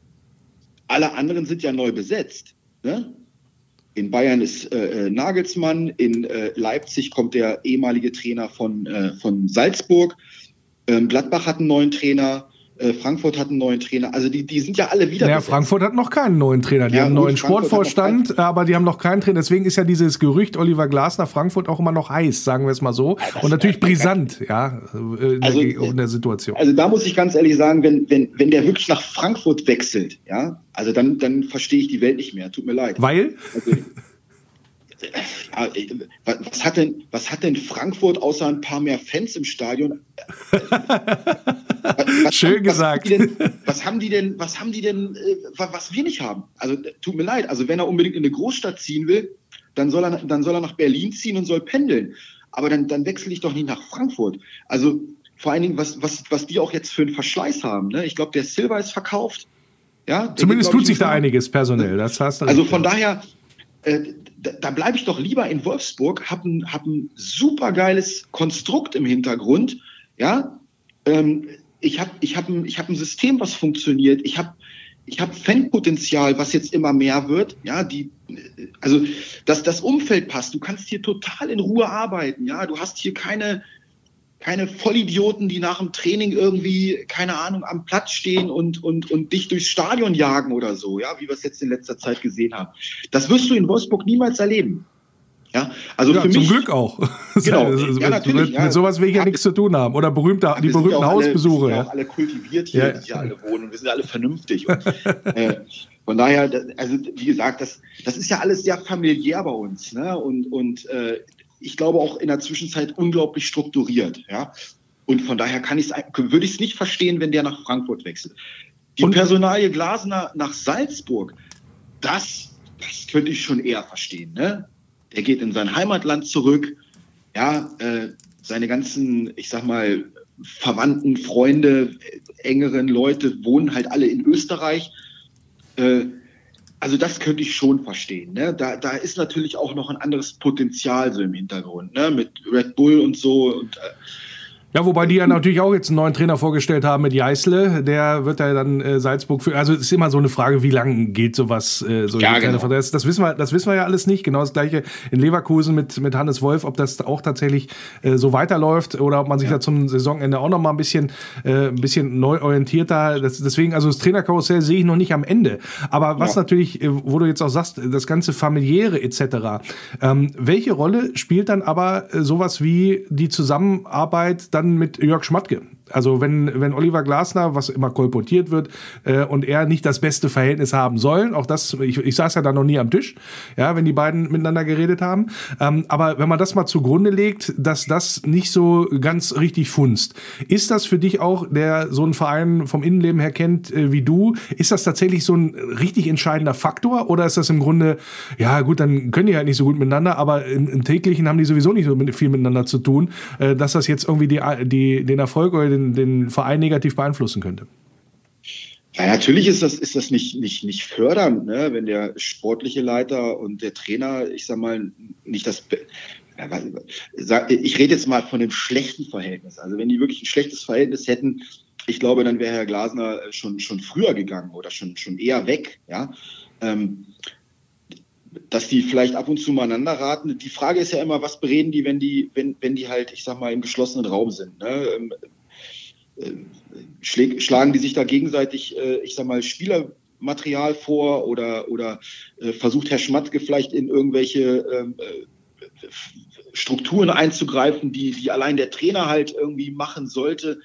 Alle anderen sind ja neu besetzt. Ne? In Bayern ist äh, äh, Nagelsmann, in äh, Leipzig kommt der ehemalige Trainer von, äh, von Salzburg. Ähm, Gladbach hat einen neuen Trainer. Äh, Frankfurt hat einen neuen Trainer. Also die, die sind ja alle wieder. Ja, Frankfurt hat noch keinen neuen Trainer. Die ja, haben einen neuen Frankfurt Sportvorstand, aber die haben noch keinen Trainer. Deswegen ist ja dieses Gerücht Oliver Glasner Frankfurt auch immer noch heiß, sagen wir es mal so. Ja, Und natürlich brisant, ja, in, also, der, in der Situation. Also da muss ich ganz ehrlich sagen, wenn, wenn, wenn der wirklich nach Frankfurt wechselt, ja, also dann, dann verstehe ich die Welt nicht mehr. Tut mir leid. Weil? Also, was hat denn, was hat denn Frankfurt außer ein paar mehr Fans im Stadion? Was, Schön was, gesagt. Was haben, denn, was haben die denn, was haben die denn, äh, was wir nicht haben? Also tut mir leid. Also wenn er unbedingt in eine Großstadt ziehen will, dann soll er, dann soll er nach Berlin ziehen und soll pendeln. Aber dann, dann wechsle ich doch nicht nach Frankfurt. Also vor allen Dingen, was, was, was die auch jetzt für einen Verschleiß haben. Ne? Ich glaube, der Silver ist verkauft. Ja, Zumindest tut sich da einiges personell. Das heißt also von daher, äh, da, da bleibe ich doch lieber in Wolfsburg, habe ein, hab ein super geiles Konstrukt im Hintergrund. Ja, ähm, ich habe ich hab ein, hab ein System, was funktioniert. Ich habe ich hab Fanpotenzial, was jetzt immer mehr wird. Ja, die, also dass das Umfeld passt. Du kannst hier total in Ruhe arbeiten. Ja, du hast hier keine keine Vollidioten, die nach dem Training irgendwie, keine Ahnung, am Platz stehen und, und, und dich durchs Stadion jagen oder so, ja, wie wir es jetzt in letzter Zeit gesehen haben. Das wirst du in Wolfsburg niemals erleben. Ja, also ja, für zum mich, Glück auch. Genau, ja, natürlich, mit, ja. mit sowas will ich ja nichts zu tun haben. Oder berühmte, ja, die berühmten Hausbesuche. wir sind ja alle kultiviert hier, die hier alle wohnen. Und wir sind alle vernünftig. Und, äh, von daher, also wie gesagt, das, das ist ja alles sehr familiär bei uns. Ne? Und, und äh, ich glaube auch in der Zwischenzeit unglaublich strukturiert. Ja? Und von daher kann ich's, würde ich es nicht verstehen, wenn der nach Frankfurt wechselt. Die und Personalie Glasner nach Salzburg, das, das könnte ich schon eher verstehen. Ne? Der geht in sein Heimatland zurück. Ja, äh, seine ganzen, ich sag mal, Verwandten, Freunde, engeren Leute wohnen halt alle in Österreich. Äh, also das könnte ich schon verstehen. Ne? Da, da ist natürlich auch noch ein anderes Potenzial so im Hintergrund, ne? mit Red Bull und so. Und, äh, ja, wobei die ja natürlich auch jetzt einen neuen Trainer vorgestellt haben mit Jeißle. Der wird ja dann äh, Salzburg für. Also es ist immer so eine Frage, wie lange geht sowas? Äh, so ja, genau. das, das, wissen wir, das wissen wir ja alles nicht. Genau das gleiche in Leverkusen mit mit Hannes Wolf, ob das auch tatsächlich äh, so weiterläuft oder ob man sich ja. da zum Saisonende auch noch mal ein bisschen äh, ein bisschen neu orientierter. Das, deswegen also das Trainerkarussell sehe ich noch nicht am Ende. Aber was ja. natürlich, äh, wo du jetzt auch sagst, das ganze familiäre etc. Ähm, welche Rolle spielt dann aber äh, sowas wie die Zusammenarbeit dann dann mit Jörg Schmatke. Also wenn, wenn Oliver Glasner, was immer kolportiert wird, äh, und er nicht das beste Verhältnis haben sollen, auch das, ich, ich saß ja da noch nie am Tisch, ja, wenn die beiden miteinander geredet haben. Ähm, aber wenn man das mal zugrunde legt, dass das nicht so ganz richtig funzt, ist das für dich auch, der so einen Verein vom Innenleben her kennt äh, wie du, ist das tatsächlich so ein richtig entscheidender Faktor oder ist das im Grunde, ja gut, dann können die halt nicht so gut miteinander, aber im, im täglichen haben die sowieso nicht so viel miteinander zu tun, äh, dass das jetzt irgendwie die, die, den Erfolg oder den den, Verein negativ beeinflussen könnte? Ja, natürlich ist das, ist das nicht, nicht, nicht fördernd, ne? wenn der sportliche Leiter und der Trainer, ich sag mal, nicht das. Ich rede jetzt mal von dem schlechten Verhältnis. Also, wenn die wirklich ein schlechtes Verhältnis hätten, ich glaube, dann wäre Herr Glasner schon, schon früher gegangen oder schon, schon eher weg. Ja? Ähm, dass die vielleicht ab und zu miteinander raten. Die Frage ist ja immer, was bereden die, wenn die, wenn, wenn die halt, ich sag mal, im geschlossenen Raum sind. Ne? Äh, schlagen die sich da gegenseitig, äh, ich sag mal, Spielermaterial vor oder, oder äh, versucht Herr Schmatke vielleicht in irgendwelche ähm, Strukturen einzugreifen, die, die allein der Trainer halt irgendwie machen sollte.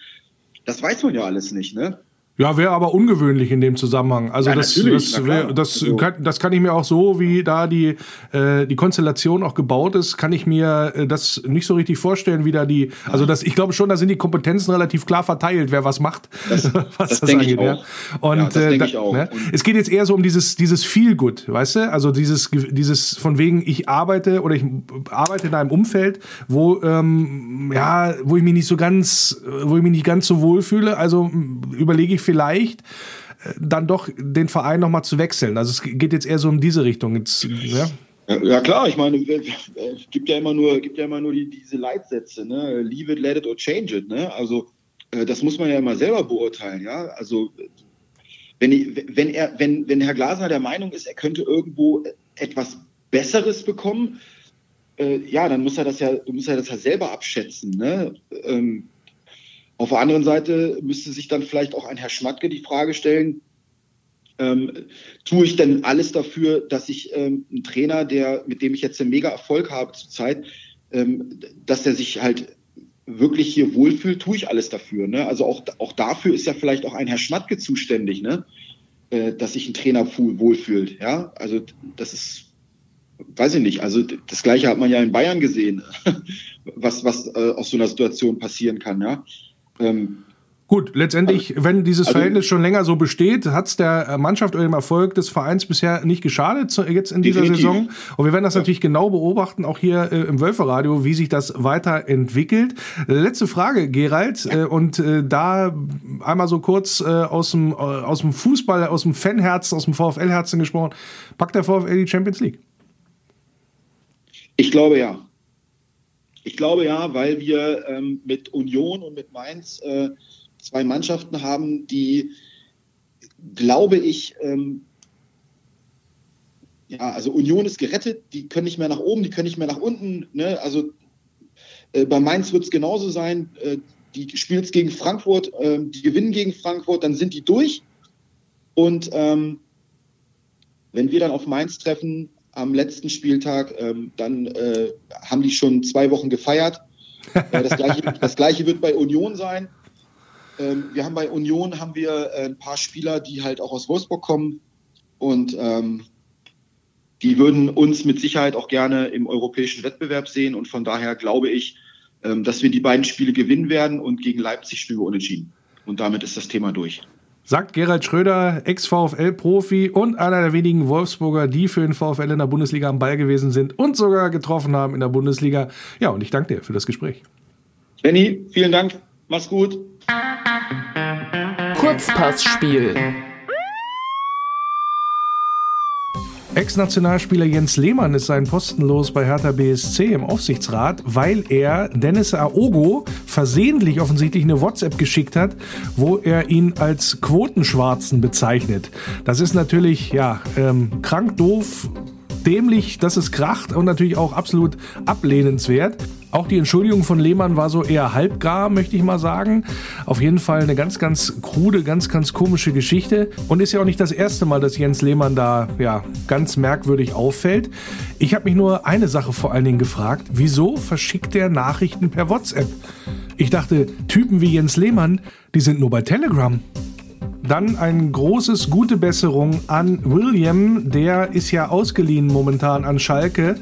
Das weiß man ja alles nicht, ne? Ja, wäre aber ungewöhnlich in dem Zusammenhang. Also ja, das, das, wär, das, also. kann, das kann ich mir auch so, wie da die, äh, die Konstellation auch gebaut ist, kann ich mir äh, das nicht so richtig vorstellen, wie da die, also das, ich glaube schon, da sind die Kompetenzen relativ klar verteilt, wer was macht. Das, was das, das denke ich auch. Und, ja, das äh, da, ich auch. Ne? es geht jetzt eher so um dieses, dieses Feel-Good, weißt du? Also dieses, dieses von wegen, ich arbeite oder ich arbeite in einem Umfeld, wo, ähm, ja, wo ich mich nicht so ganz, wo ich mich nicht ganz so wohl fühle. Also überlege ich vielleicht äh, dann doch den Verein nochmal zu wechseln. Also es geht jetzt eher so um diese Richtung. Jetzt, ja? Ja, klar, ich meine, es gibt ja immer nur, gibt ja immer nur die, diese Leitsätze, ne? Leave it, let it or change it, ne? Also äh, das muss man ja immer selber beurteilen, ja. Also wenn, wenn er, wenn, wenn Herr Glasner der Meinung ist, er könnte irgendwo etwas Besseres bekommen, äh, ja, dann muss er das ja, muss er das ja selber abschätzen, ne? Ähm, auf der anderen Seite müsste sich dann vielleicht auch ein Herr Schmatke die Frage stellen, ähm, tue ich denn alles dafür, dass ich ähm, einen Trainer, der, mit dem ich jetzt einen mega Erfolg habe zurzeit, ähm, dass er sich halt wirklich hier wohlfühlt, tue ich alles dafür. Ne? Also auch, auch dafür ist ja vielleicht auch ein Herr Schmatke zuständig, ne? Äh, dass sich ein Trainer wohlfühlt. Ja, also das ist, weiß ich nicht. Also das Gleiche hat man ja in Bayern gesehen, was, was äh, aus so einer Situation passieren kann. Ja, ähm, Gut, letztendlich, also, wenn dieses also, Verhältnis schon länger so besteht, hat es der Mannschaft oder dem Erfolg des Vereins bisher nicht geschadet, jetzt in dieser definitiv. Saison. Und wir werden das ja. natürlich genau beobachten, auch hier äh, im Wölferradio, wie sich das weiterentwickelt. Letzte Frage, Gerald, ja. äh, und äh, da einmal so kurz äh, aus, dem, äh, aus dem Fußball, aus dem Fanherzen, aus dem VfL-Herzen gesprochen. Packt der VfL die Champions League? Ich glaube ja. Ich glaube ja, weil wir ähm, mit Union und mit Mainz äh, zwei Mannschaften haben, die, glaube ich, ähm, ja, also Union ist gerettet, die können nicht mehr nach oben, die können nicht mehr nach unten. Ne? Also äh, bei Mainz wird es genauso sein. Äh, die spielen es gegen Frankfurt, äh, die gewinnen gegen Frankfurt, dann sind die durch. Und ähm, wenn wir dann auf Mainz treffen, am letzten Spieltag. Ähm, dann äh, haben die schon zwei Wochen gefeiert. Äh, das, gleiche, das, gleiche, wird bei Union sein. Ähm, wir haben bei Union haben wir äh, ein paar Spieler, die halt auch aus Wolfsburg kommen und ähm, die würden uns mit Sicherheit auch gerne im europäischen Wettbewerb sehen und von daher glaube ich, ähm, dass wir die beiden Spiele gewinnen werden und gegen Leipzig spielen wir unentschieden. Und damit ist das Thema durch. Sagt Gerald Schröder, Ex-VfL-Profi und einer der wenigen Wolfsburger, die für den VfL in der Bundesliga am Ball gewesen sind und sogar getroffen haben in der Bundesliga. Ja, und ich danke dir für das Gespräch. Benny, vielen Dank. Mach's gut. Kurzpassspiel. Ex-Nationalspieler Jens Lehmann ist seinen Posten los bei Hertha BSC im Aufsichtsrat, weil er Dennis Aogo versehentlich offensichtlich eine WhatsApp geschickt hat, wo er ihn als Quotenschwarzen bezeichnet. Das ist natürlich ja ähm, krank doof, dämlich, dass es kracht und natürlich auch absolut ablehnenswert. Auch die Entschuldigung von Lehmann war so eher halbgar, möchte ich mal sagen. Auf jeden Fall eine ganz, ganz krude, ganz, ganz komische Geschichte. Und ist ja auch nicht das erste Mal, dass Jens Lehmann da ja ganz merkwürdig auffällt. Ich habe mich nur eine Sache vor allen Dingen gefragt. Wieso verschickt er Nachrichten per WhatsApp? Ich dachte, Typen wie Jens Lehmann, die sind nur bei Telegram. Dann ein großes gute Besserung an William. Der ist ja ausgeliehen momentan an Schalke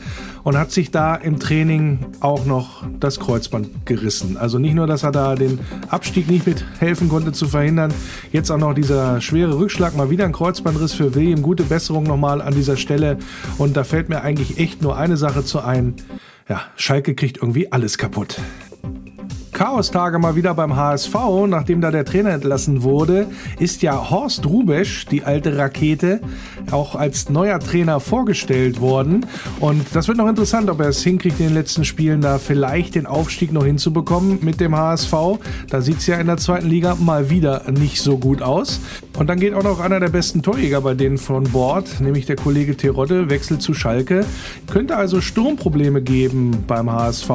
und hat sich da im Training auch noch das Kreuzband gerissen. Also nicht nur, dass er da den Abstieg nicht mithelfen konnte zu verhindern, jetzt auch noch dieser schwere Rückschlag, mal wieder ein Kreuzbandriss für William. Gute Besserung nochmal an dieser Stelle. Und da fällt mir eigentlich echt nur eine Sache zu ein. Ja, Schalke kriegt irgendwie alles kaputt. Chaostage mal wieder beim HSV, nachdem da der Trainer entlassen wurde, ist ja Horst Rubesch, die alte Rakete, auch als neuer Trainer vorgestellt worden. Und das wird noch interessant, ob er es hinkriegt, in den letzten Spielen da vielleicht den Aufstieg noch hinzubekommen mit dem HSV. Da sieht es ja in der zweiten Liga mal wieder nicht so gut aus. Und dann geht auch noch einer der besten Torjäger bei denen von Bord, nämlich der Kollege Terodde, wechselt zu Schalke. Könnte also Sturmprobleme geben beim HSV.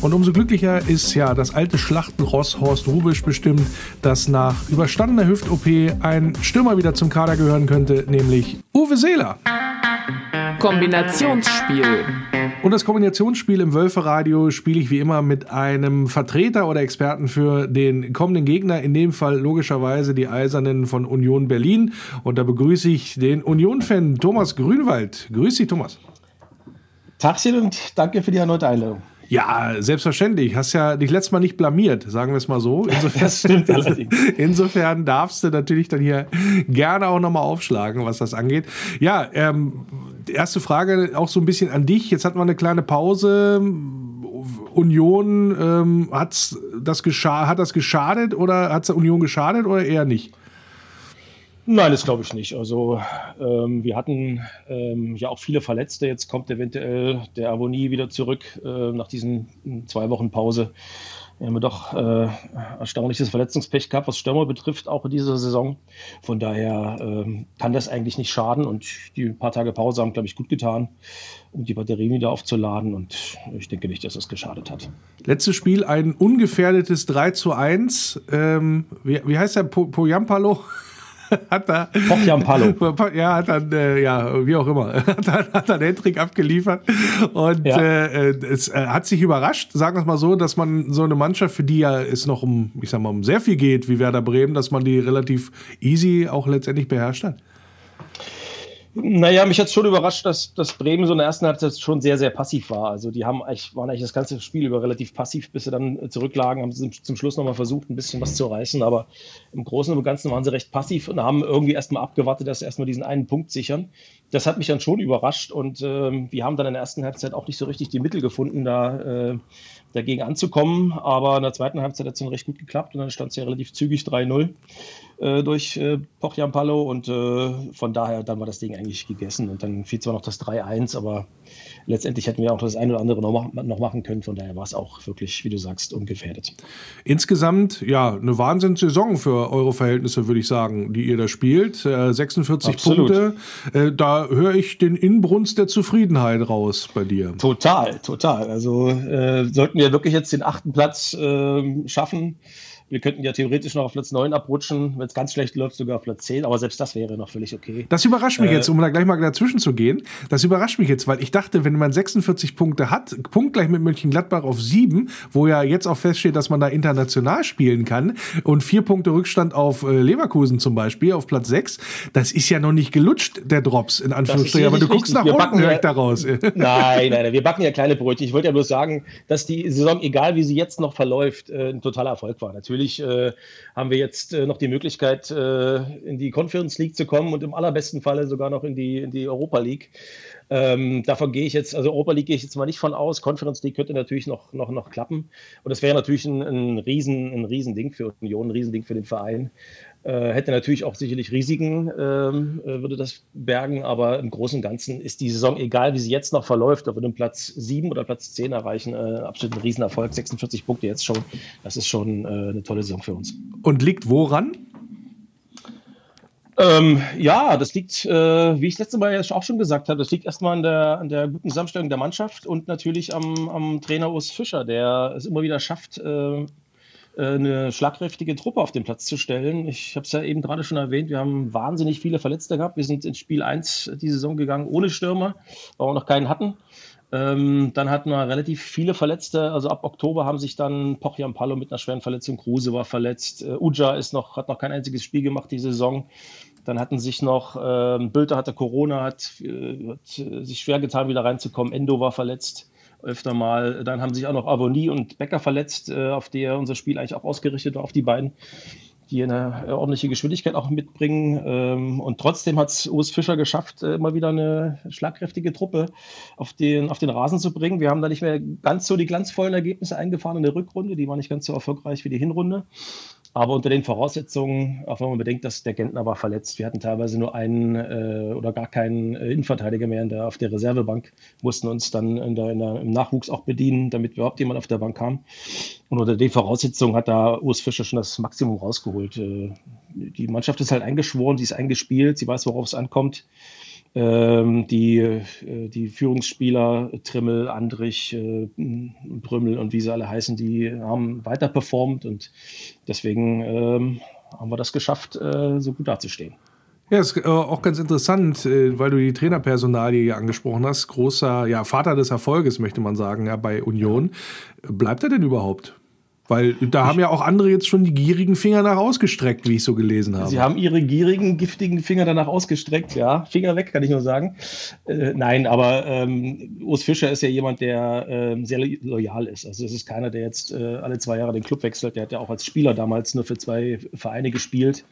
Und umso glücklicher ist ja, das alte Schlachtenross Horst Rubisch bestimmt, dass nach überstandener Hüft-OP ein Stürmer wieder zum Kader gehören könnte, nämlich Uwe Seeler. Kombinationsspiel. Und das Kombinationsspiel im Wölferadio spiele ich wie immer mit einem Vertreter oder Experten für den kommenden Gegner, in dem Fall logischerweise die Eisernen von Union Berlin. Und da begrüße ich den Union-Fan Thomas Grünwald. Grüß dich, Thomas. Tagchen und danke für die erneute Einladung. Ja, selbstverständlich. Hast ja dich letztes Mal nicht blamiert, sagen wir es mal so. Insofern, das stimmt allerdings. Insofern darfst du natürlich dann hier gerne auch nochmal aufschlagen, was das angeht. Ja, ähm, erste Frage auch so ein bisschen an dich. Jetzt hatten wir eine kleine Pause. Union, ähm, hat's das hat das geschadet oder hat es der Union geschadet oder eher nicht? Nein, das glaube ich nicht. Also ähm, wir hatten ähm, ja auch viele Verletzte. Jetzt kommt eventuell der Avonie wieder zurück äh, nach diesen zwei Wochen Pause. Wir haben doch äh, erstaunliches Verletzungspech gehabt, was Stürmer betrifft, auch in dieser Saison. Von daher ähm, kann das eigentlich nicht schaden und die paar Tage Pause haben, glaube ich, gut getan, um die Batterien wieder aufzuladen und ich denke nicht, dass es geschadet hat. Letztes Spiel ein ungefährdetes 3 zu 1. Ähm, wie, wie heißt der? Po? hat er. Palo. Ja, hat dann, äh, ja, wie auch immer, hat dann, hat dann Hendrik abgeliefert. Und ja. äh, es äh, hat sich überrascht, sagen wir es mal so, dass man so eine Mannschaft, für die ja es noch um, ich sag mal, um sehr viel geht, wie Werder Bremen, dass man die relativ easy auch letztendlich beherrscht hat. Naja, mich hat schon überrascht, dass, dass Bremen so in der ersten Halbzeit schon sehr, sehr passiv war. Also die haben eigentlich, waren eigentlich das ganze Spiel über relativ passiv, bis sie dann zurücklagen, haben sie zum Schluss nochmal versucht, ein bisschen was zu reißen. Aber im Großen und Ganzen waren sie recht passiv und haben irgendwie erstmal abgewartet, dass sie erstmal diesen einen Punkt sichern. Das hat mich dann schon überrascht und ähm, wir haben dann in der ersten Halbzeit auch nicht so richtig die Mittel gefunden, da äh, dagegen anzukommen. Aber in der zweiten Halbzeit hat es dann recht gut geklappt und dann stand es ja relativ zügig 3-0 äh, durch äh, Pochjampalo und äh, von daher dann war das Ding eigentlich gegessen und dann fiel zwar noch das 3-1, aber letztendlich hätten wir auch das eine oder andere noch, noch machen können. Von daher war es auch wirklich, wie du sagst, ungefährdet. Insgesamt, ja, eine Wahnsinnssaison für eure Verhältnisse, würde ich sagen, die ihr da spielt. Äh, 46 Absolut. Punkte. Äh, da höre ich den Inbrunst der Zufriedenheit raus bei dir. Total, total. Also äh, sollten wir wirklich jetzt den achten Platz ähm, schaffen wir könnten ja theoretisch noch auf Platz 9 abrutschen, wenn es ganz schlecht läuft, sogar auf Platz 10, aber selbst das wäre noch völlig okay. Das überrascht mich äh, jetzt, um da gleich mal dazwischen zu gehen. Das überrascht mich jetzt, weil ich dachte, wenn man 46 Punkte hat, punktgleich mit Mönchengladbach auf 7, wo ja jetzt auch feststeht, dass man da international spielen kann und vier Punkte Rückstand auf äh, Leverkusen zum Beispiel, auf Platz 6, das ist ja noch nicht gelutscht, der Drops, in Anführungsstrichen. Aber du guckst nach wir unten, höre ich daraus. Nein, nein, nein, wir backen ja kleine Brötchen. Ich wollte ja bloß sagen, dass die Saison, egal wie sie jetzt noch verläuft, äh, ein totaler Erfolg war. Natürlich natürlich äh, haben wir jetzt äh, noch die Möglichkeit, äh, in die Conference League zu kommen und im allerbesten Falle sogar noch in die, in die Europa League. Ähm, davon gehe ich jetzt, also Europa League gehe ich jetzt mal nicht von aus. Conference League könnte natürlich noch, noch, noch klappen. Und das wäre natürlich ein, ein, Riesen, ein Riesending für Union, ein Riesending für den Verein. Äh, hätte natürlich auch sicherlich Risiken, ähm, äh, würde das bergen, aber im Großen und Ganzen ist die Saison, egal wie sie jetzt noch verläuft, ob wir den Platz 7 oder Platz 10 erreichen, äh, absolut ein Riesenerfolg, 46 Punkte jetzt schon. Das ist schon äh, eine tolle Saison für uns. Und liegt woran? Ähm, ja, das liegt, äh, wie ich letzte Mal ja auch schon gesagt habe, das liegt erstmal an der, an der guten Zusammenstellung der Mannschaft und natürlich am, am Trainer Urs Fischer, der es immer wieder schafft, äh, eine schlagkräftige Truppe auf den Platz zu stellen. Ich habe es ja eben gerade schon erwähnt, wir haben wahnsinnig viele Verletzte gehabt. Wir sind in Spiel 1 die Saison gegangen ohne Stürmer, weil wir noch keinen hatten. Ähm, dann hatten wir relativ viele Verletzte. Also ab Oktober haben sich dann Pochian Palo mit einer schweren Verletzung, Kruse war verletzt, äh, Uja ist noch, hat noch kein einziges Spiel gemacht die Saison. Dann hatten sich noch, äh, Bülter hatte Corona, hat, äh, hat äh, sich schwer getan, wieder reinzukommen. Endo war verletzt öfter mal. Dann haben sich auch noch Avonie und Becker verletzt, äh, auf der unser Spiel eigentlich auch ausgerichtet war, auf die beiden, die eine ordentliche Geschwindigkeit auch mitbringen. Ähm, und trotzdem hat es Urs Fischer geschafft, äh, immer wieder eine schlagkräftige Truppe auf den, auf den Rasen zu bringen. Wir haben da nicht mehr ganz so die glanzvollen Ergebnisse eingefahren in der Rückrunde. Die waren nicht ganz so erfolgreich wie die Hinrunde. Aber unter den Voraussetzungen, auch wenn man bedenkt, dass der Gentner war verletzt, wir hatten teilweise nur einen äh, oder gar keinen äh, Innenverteidiger mehr in der, auf der Reservebank, mussten uns dann in der, in der, im Nachwuchs auch bedienen, damit überhaupt jemand auf der Bank kam. Und unter den Voraussetzungen hat da Urs Fischer schon das Maximum rausgeholt. Äh, die Mannschaft ist halt eingeschworen, sie ist eingespielt, sie weiß, worauf es ankommt. Ähm, die, äh, die Führungsspieler, Trimmel, Andrich, äh, Brümmel und wie sie alle heißen, die haben weiter performt und deswegen ähm, haben wir das geschafft, so gut dazustehen. Ja, ist auch ganz interessant, weil du die Trainerpersonalie hier angesprochen hast. Großer ja, Vater des Erfolges, möchte man sagen, ja, bei Union. Bleibt er denn überhaupt? Weil da haben ja auch andere jetzt schon die gierigen Finger nach ausgestreckt, wie ich so gelesen habe. Sie haben ihre gierigen, giftigen Finger danach ausgestreckt, ja. Finger weg, kann ich nur sagen. Äh, nein, aber ähm, Urs Fischer ist ja jemand, der äh, sehr loyal ist. Also es ist keiner, der jetzt äh, alle zwei Jahre den Club wechselt. Der hat ja auch als Spieler damals nur für zwei Vereine gespielt.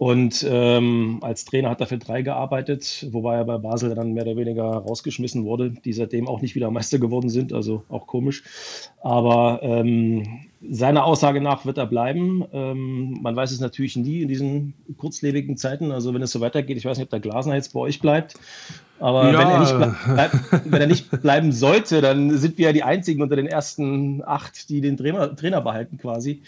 Und ähm, als Trainer hat er für drei gearbeitet, wobei er bei Basel dann mehr oder weniger rausgeschmissen wurde, die seitdem auch nicht wieder Meister geworden sind, also auch komisch. Aber ähm, seiner Aussage nach wird er bleiben. Ähm, man weiß es natürlich nie in diesen kurzlebigen Zeiten. Also wenn es so weitergeht, ich weiß nicht, ob der Glasner jetzt bei euch bleibt. Aber ja. wenn, er nicht bleib, wenn er nicht bleiben sollte, dann sind wir ja die einzigen unter den ersten acht, die den Trainer, Trainer behalten quasi.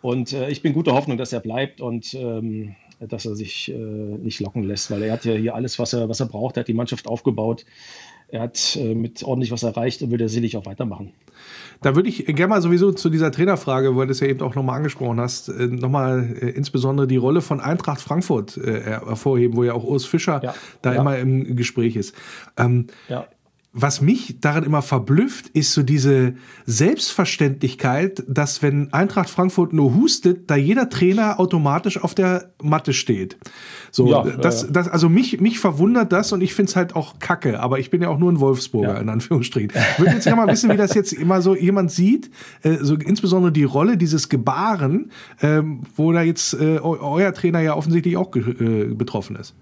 Und äh, ich bin guter Hoffnung, dass er bleibt und ähm, dass er sich äh, nicht locken lässt, weil er hat ja hier alles, was er, was er braucht. Er hat die Mannschaft aufgebaut. Er hat äh, mit ordentlich was erreicht und will er sicherlich auch weitermachen. Da würde ich gerne mal sowieso zu dieser Trainerfrage, weil du es ja eben auch nochmal angesprochen hast, äh, nochmal äh, insbesondere die Rolle von Eintracht Frankfurt äh, hervorheben, wo ja auch Urs Fischer ja, da ja. immer im Gespräch ist. Ähm, ja was mich daran immer verblüfft, ist so diese Selbstverständlichkeit, dass wenn Eintracht Frankfurt nur hustet, da jeder Trainer automatisch auf der Matte steht. So, ja, das, ja. das, also mich, mich verwundert das und ich finde es halt auch kacke, aber ich bin ja auch nur ein Wolfsburger, ja. in Anführungsstrichen. Ich würde jetzt gerne mal wissen, wie das jetzt immer so jemand sieht, äh, so insbesondere die Rolle, dieses Gebaren, ähm, wo da jetzt äh, euer Trainer ja offensichtlich auch äh, betroffen ist.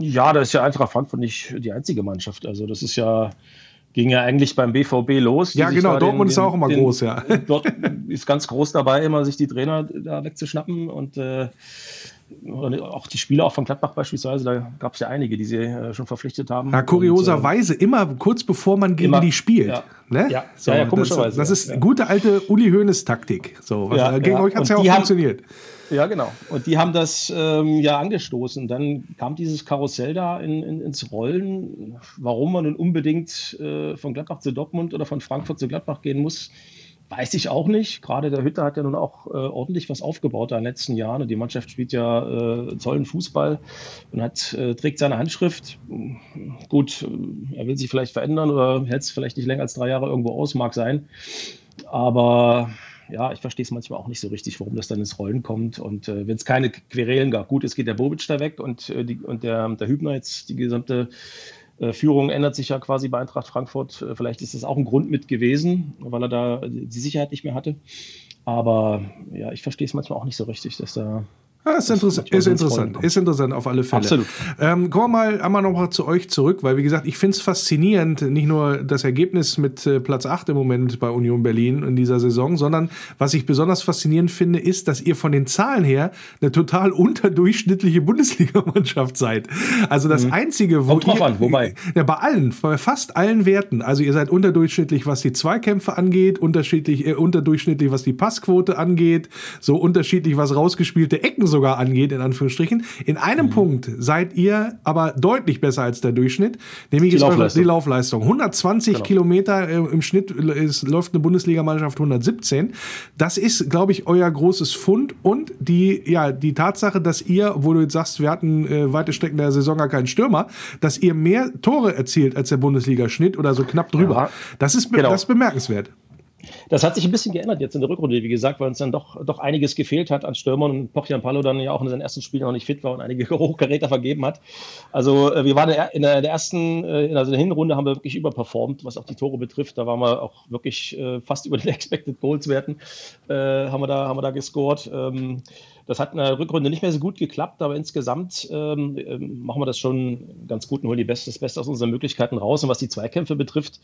Ja, da ist ja Eintracht Frankfurt nicht die einzige Mannschaft. Also das ist ja, ging ja eigentlich beim BVB los. Ja, genau, Dortmund den, ist auch immer den, groß, ja. Dort ist ganz groß dabei, immer sich die Trainer da wegzuschnappen und äh, auch die Spieler auch von Gladbach beispielsweise, da gab es ja einige, die sie äh, schon verpflichtet haben. Ja, kurioserweise und, äh, immer kurz bevor man gegen immer, die spielt. Ja, ne? ja, so, ja, ja komischerweise. Das, das ist ja. gute alte Uli Hoeneß Taktik. So, was, ja, gegen euch hat es ja auch funktioniert. Haben, ja, genau. Und die haben das ähm, ja angestoßen. Dann kam dieses Karussell da in, in, ins Rollen. Warum man nun unbedingt äh, von Gladbach zu Dortmund oder von Frankfurt zu Gladbach gehen muss, weiß ich auch nicht. Gerade der Hütter hat ja nun auch äh, ordentlich was aufgebaut in den letzten Jahren. Und die Mannschaft spielt ja äh, tollen Fußball und hat, äh, trägt seine Handschrift. Gut, er will sich vielleicht verändern oder hält es vielleicht nicht länger als drei Jahre irgendwo aus, mag sein. Aber ja, ich verstehe es manchmal auch nicht so richtig, warum das dann ins Rollen kommt. Und äh, wenn es keine Querelen gab, gut, es geht der Bobic da weg und, äh, die, und der, der Hübner jetzt, die gesamte Führung ändert sich ja quasi bei Eintracht Frankfurt. Äh, vielleicht ist das auch ein Grund mit gewesen, weil er da die Sicherheit nicht mehr hatte. Aber ja, ich verstehe es manchmal auch nicht so richtig, dass da Ah, ist, interessant, ist interessant, ist interessant auf alle Fälle. Absolut. Ähm, kommen wir mal einmal noch mal zu euch zurück, weil wie gesagt, ich finde es faszinierend, nicht nur das Ergebnis mit äh, Platz 8 im Moment bei Union Berlin in dieser Saison, sondern was ich besonders faszinierend finde, ist, dass ihr von den Zahlen her eine total unterdurchschnittliche Bundesligamannschaft seid. Also das mhm. Einzige, wo Kommt ihr, an, wobei? Ja, bei allen, bei fast allen Werten. Also ihr seid unterdurchschnittlich, was die Zweikämpfe angeht, unterschiedlich, äh, unterdurchschnittlich, was die Passquote angeht, so unterschiedlich, was rausgespielte Ecken so sogar angeht, in Anführungsstrichen. In einem mhm. Punkt seid ihr aber deutlich besser als der Durchschnitt, nämlich die, ist Laufleistung. die Laufleistung. 120 genau. Kilometer äh, im Schnitt ist, läuft eine Bundesligamannschaft 117. Das ist, glaube ich, euer großes Fund und die, ja, die Tatsache, dass ihr, wo du jetzt sagst, wir hatten äh, weite Strecken der Saison gar keinen Stürmer, dass ihr mehr Tore erzielt als der Bundesliga-Schnitt oder so knapp drüber. Ja. Das, ist, genau. das ist bemerkenswert. Das hat sich ein bisschen geändert jetzt in der Rückrunde, wie gesagt, weil uns dann doch, doch einiges gefehlt hat an Stürmern und Pochian Palo dann ja auch in seinen ersten Spielen noch nicht fit war und einige Hochgeräte vergeben hat. Also äh, wir waren in der, ersten, äh, also in der Hinrunde haben wir wirklich überperformt, was auch die Tore betrifft. Da waren wir auch wirklich äh, fast über den Expected Goals Werten, haben wir da, haben wir da gescored. Das hat in der Rückrunde nicht mehr so gut geklappt, aber insgesamt ähm, ähm, machen wir das schon ganz gut und holen die Beste, das Beste aus unseren Möglichkeiten raus. Und was die Zweikämpfe betrifft,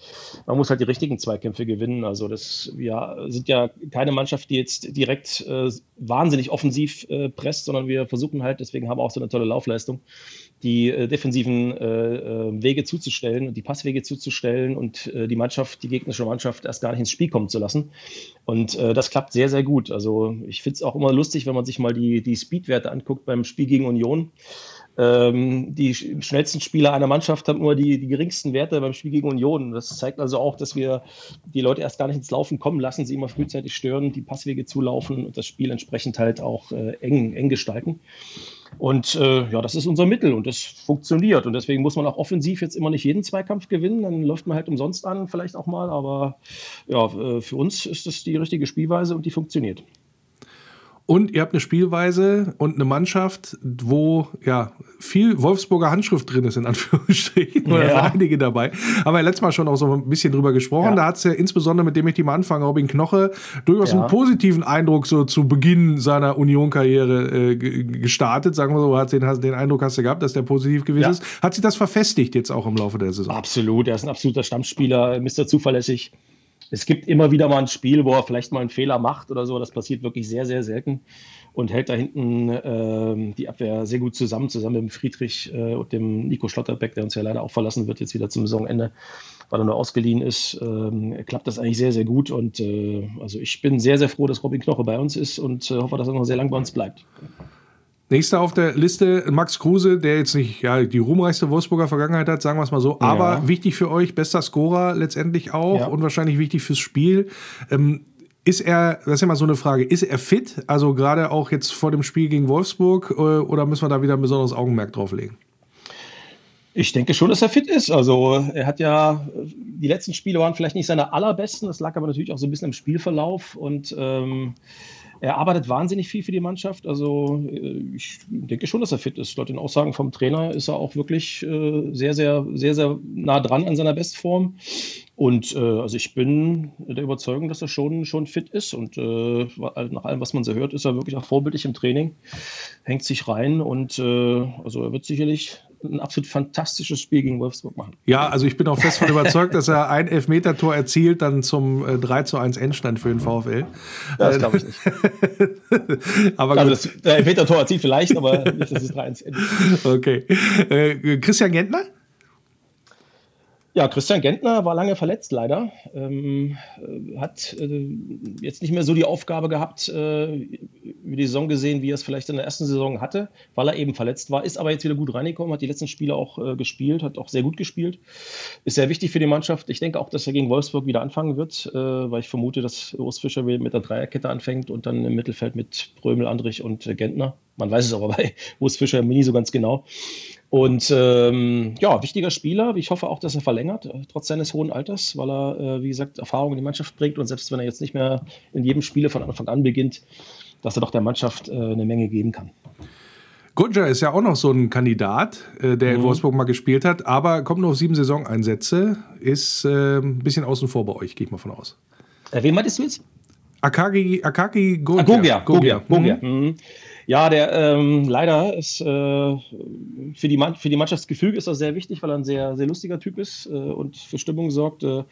man muss halt die richtigen Zweikämpfe gewinnen. Also das, wir sind ja keine Mannschaft, die jetzt direkt äh, wahnsinnig offensiv äh, presst, sondern wir versuchen halt, deswegen haben wir auch so eine tolle Laufleistung, die äh, defensiven äh, äh, Wege zuzustellen und die Passwege zuzustellen und äh, die Mannschaft, die gegnerische Mannschaft erst gar nicht ins Spiel kommen zu lassen. Und äh, das klappt sehr, sehr gut. Also ich finde es auch immer lustig, wenn man sich mal die, die Speedwerte anguckt beim Spiel gegen Union. Ähm, die schnellsten Spieler einer Mannschaft haben nur die, die geringsten Werte beim Spiel gegen Union. Das zeigt also auch, dass wir die Leute erst gar nicht ins Laufen kommen lassen, sie immer frühzeitig stören, die Passwege zulaufen und das Spiel entsprechend halt auch äh, eng, eng gestalten. Und äh, ja, das ist unser Mittel und das funktioniert. Und deswegen muss man auch offensiv jetzt immer nicht jeden Zweikampf gewinnen. Dann läuft man halt umsonst an, vielleicht auch mal. Aber ja, äh, für uns ist das die richtige Spielweise und die funktioniert. Und ihr habt eine Spielweise und eine Mannschaft, wo ja viel Wolfsburger Handschrift drin ist, in Anführungsstrichen. Ja. Oder einige dabei. Aber ja letztes Mal schon auch so ein bisschen drüber gesprochen. Ja. Da hat es ja insbesondere, mit dem ich die mal anfange, Robin Knoche, durchaus ja. einen positiven Eindruck so zu Beginn seiner Union-Karriere äh, gestartet. Sagen wir so, hat den, den Eindruck hast du gehabt, dass der positiv gewesen ist. Hat sich das verfestigt jetzt auch im Laufe der Saison? Absolut. Er ist ein absoluter Stammspieler, Mr. Zuverlässig es gibt immer wieder mal ein Spiel, wo er vielleicht mal einen Fehler macht oder so. Das passiert wirklich sehr, sehr selten und hält da hinten äh, die Abwehr sehr gut zusammen, zusammen mit dem Friedrich äh, und dem Nico Schlotterbeck, der uns ja leider auch verlassen wird, jetzt wieder zum Saisonende, weil er nur ausgeliehen ist. Ähm, klappt das eigentlich sehr, sehr gut und äh, also ich bin sehr, sehr froh, dass Robin Knoche bei uns ist und äh, hoffe, dass er noch sehr lange bei uns bleibt. Nächster auf der Liste, Max Kruse, der jetzt nicht ja, die ruhmreichste Wolfsburger Vergangenheit hat, sagen wir es mal so, aber ja. wichtig für euch, bester Scorer letztendlich auch ja. und wahrscheinlich wichtig fürs Spiel. Ähm, ist er, das ist ja mal so eine Frage, ist er fit? Also gerade auch jetzt vor dem Spiel gegen Wolfsburg äh, oder müssen wir da wieder ein besonderes Augenmerk drauf legen? Ich denke schon, dass er fit ist. Also er hat ja, die letzten Spiele waren vielleicht nicht seine allerbesten, das lag aber natürlich auch so ein bisschen im Spielverlauf und ähm, er arbeitet wahnsinnig viel für die Mannschaft. Also äh, ich denke schon, dass er fit ist. Laut den Aussagen vom Trainer ist er auch wirklich äh, sehr, sehr, sehr, sehr nah dran an seiner Bestform. Und äh, also ich bin der Überzeugung, dass er schon, schon fit ist. Und nach allem, was man so hört, ist er wirklich auch vorbildlich im Training, hängt sich rein und also er wird sicherlich ein absolut fantastisches Spiel gegen Wolfsburg machen. Ja, also ich bin auch fest davon überzeugt, dass er ein Elfmeter-Tor erzielt, dann zum äh, 3 zu 1 Endstand für den VfL. Das glaube ich nicht. aber also das, der Elfmeter-Tor erzielt vielleicht, aber nicht, dass es 3 1 endet. Okay. Äh, Christian Gentner? Ja, Christian Gentner war lange verletzt, leider. Ähm, äh, hat äh, jetzt nicht mehr so die Aufgabe gehabt, äh, über die Saison gesehen, wie er es vielleicht in der ersten Saison hatte, weil er eben verletzt war. Ist aber jetzt wieder gut reingekommen, hat die letzten Spiele auch äh, gespielt, hat auch sehr gut gespielt. Ist sehr wichtig für die Mannschaft. Ich denke auch, dass er gegen Wolfsburg wieder anfangen wird, äh, weil ich vermute, dass Urs Fischer mit der Dreierkette anfängt und dann im Mittelfeld mit Brömel, Andrich und Gentner. Man weiß es aber bei Urs Fischer nie so ganz genau. Und ähm, ja, wichtiger Spieler. Ich hoffe auch, dass er verlängert, äh, trotz seines hohen Alters, weil er, äh, wie gesagt, Erfahrung in die Mannschaft bringt. Und selbst wenn er jetzt nicht mehr in jedem Spiele von Anfang an beginnt, dass er doch der Mannschaft äh, eine Menge geben kann. Gunja ist ja auch noch so ein Kandidat, äh, der mhm. in Wolfsburg mal gespielt hat, aber kommt nur auf sieben Saisoneinsätze, ist äh, ein bisschen außen vor bei euch, gehe ich mal von aus. Äh, wen meintest du jetzt? Akagi, Akagi Gogia. Ah, Gogia, Gogia, Gogia. Mhm. Ja, der ähm, leider ist äh, für, die für die Mannschaftsgefüge ist er sehr wichtig, weil er ein sehr, sehr lustiger Typ ist äh, und für Stimmung sorgt. Äh,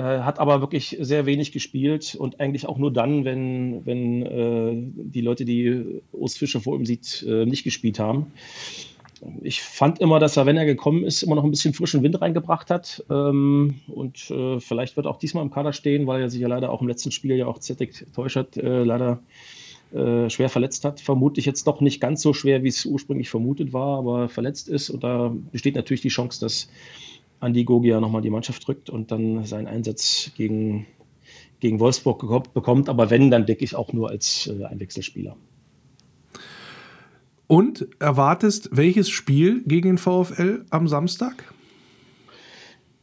hat aber wirklich sehr wenig gespielt und eigentlich auch nur dann, wenn, wenn äh, die Leute, die Urs Fischer vor ihm sieht, äh, nicht gespielt haben. Ich fand immer, dass er, wenn er gekommen ist, immer noch ein bisschen frischen Wind reingebracht hat. Ähm, und äh, vielleicht wird er auch diesmal im Kader stehen, weil er sich ja leider auch im letzten Spiel ja auch Zettek Teuschert äh, leider äh, schwer verletzt hat. Vermutlich jetzt doch nicht ganz so schwer, wie es ursprünglich vermutet war, aber verletzt ist. Und da besteht natürlich die Chance, dass Andi Gogia nochmal die Mannschaft drückt und dann seinen Einsatz gegen, gegen Wolfsburg bekommt. Aber wenn, dann denke ich auch nur als äh, Einwechselspieler. Und erwartest welches Spiel gegen den VfL am Samstag?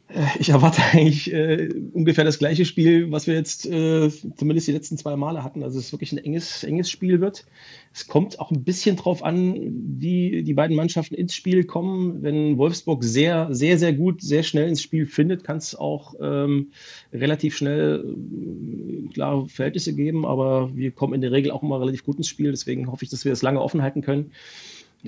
Äh, ich erwarte eigentlich äh, ungefähr das gleiche Spiel, was wir jetzt äh, zumindest die letzten zwei Male hatten. Also es ist wirklich ein enges, enges Spiel wird. Es kommt auch ein bisschen drauf an, wie die beiden Mannschaften ins Spiel kommen. Wenn Wolfsburg sehr, sehr, sehr gut, sehr schnell ins Spiel findet, kann es auch ähm, relativ schnell äh, klare Verhältnisse geben. Aber wir kommen in der Regel auch immer relativ gut ins Spiel. Deswegen hoffe ich, dass wir das lange offen halten können.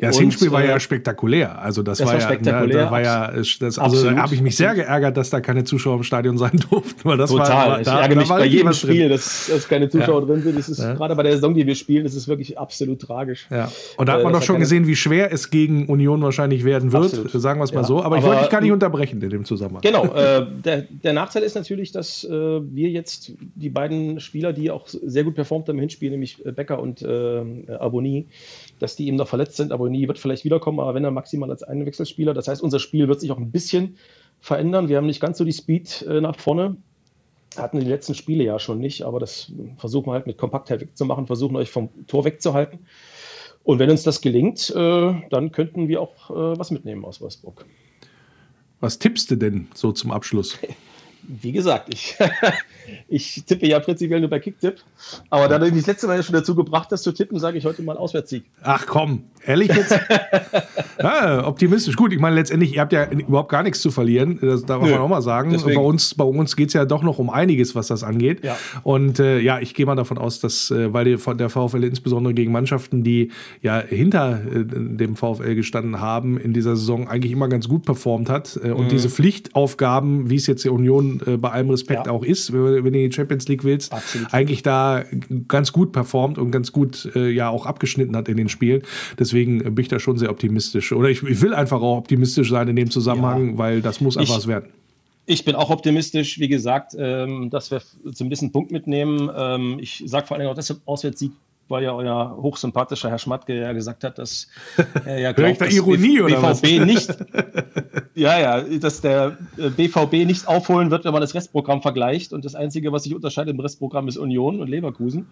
Ja, das Hinspiel war ja äh, spektakulär. Also das, das war, war, ja, spektakulär. Ne, da war ja, das, also da habe ich mich sehr geärgert, dass da keine Zuschauer im Stadion sein durften. Weil das Total. War, ich ärgere mich bei jedem Spiel, dass, dass, keine Zuschauer ja. drin sind. Das ist ja. gerade bei der Saison, die wir spielen, das ist wirklich absolut tragisch. Ja. Und da hat man äh, doch schon gesehen, wie schwer es gegen Union wahrscheinlich werden wird. Absolut. Sagen wir es mal so. Aber, Aber, ich wollte dich gar nicht unterbrechen in dem Zusammenhang. Genau. Äh, der, der, Nachteil ist natürlich, dass äh, wir jetzt die beiden Spieler, die auch sehr gut performt haben im Hinspiel, nämlich Becker und äh, Aboni, dass die eben noch verletzt sind. Aboni wird vielleicht wiederkommen kommen, aber wenn dann maximal als Einwechselspieler. Das heißt, unser Spiel wird sich auch ein bisschen verändern. Wir haben nicht ganz so die Speed äh, nach vorne. Hatten die letzten Spiele ja schon nicht, aber das versuchen wir halt mit Kompaktheit wegzumachen, versuchen euch vom Tor wegzuhalten. Und wenn uns das gelingt, äh, dann könnten wir auch äh, was mitnehmen aus Wolfsburg. Was tippst du denn so zum Abschluss? Wie gesagt, ich Ich tippe ja prinzipiell nur bei Kicktipp. Aber da du mich das letzte Mal ja schon dazu gebracht hast zu tippen, sage ich heute mal Auswärtssieg. Ach komm, ehrlich jetzt? ja, optimistisch. Gut, ich meine, letztendlich, ihr habt ja überhaupt gar nichts zu verlieren. Das darf man auch mal sagen. Deswegen. Bei uns, bei uns geht es ja doch noch um einiges, was das angeht. Ja. Und äh, ja, ich gehe mal davon aus, dass, äh, weil der VfL insbesondere gegen Mannschaften, die ja hinter äh, dem VfL gestanden haben, in dieser Saison eigentlich immer ganz gut performt hat. Äh, und mhm. diese Pflichtaufgaben, wie es jetzt die Union äh, bei allem Respekt ja. auch ist, wenn du in die Champions League willst, Absolut. eigentlich da ganz gut performt und ganz gut äh, ja auch abgeschnitten hat in den Spielen. Deswegen bin ich da schon sehr optimistisch. Oder ich, ich will einfach auch optimistisch sein in dem Zusammenhang, ja. weil das muss einfach ich, was werden. Ich bin auch optimistisch, wie gesagt, ähm, dass wir so ein bisschen Punkt mitnehmen. Ähm, ich sage vor allem auch deshalb Auswärtssieg weil ja euer hochsympathischer Herr Schmatke ja gesagt hat, dass er ja glaubt, dass Ironie, BVB was? nicht, ja, ja, dass der BVB äh, nicht aufholen wird, wenn man das Restprogramm vergleicht. Und das Einzige, was sich unterscheidet im Restprogramm, ist Union und Leverkusen.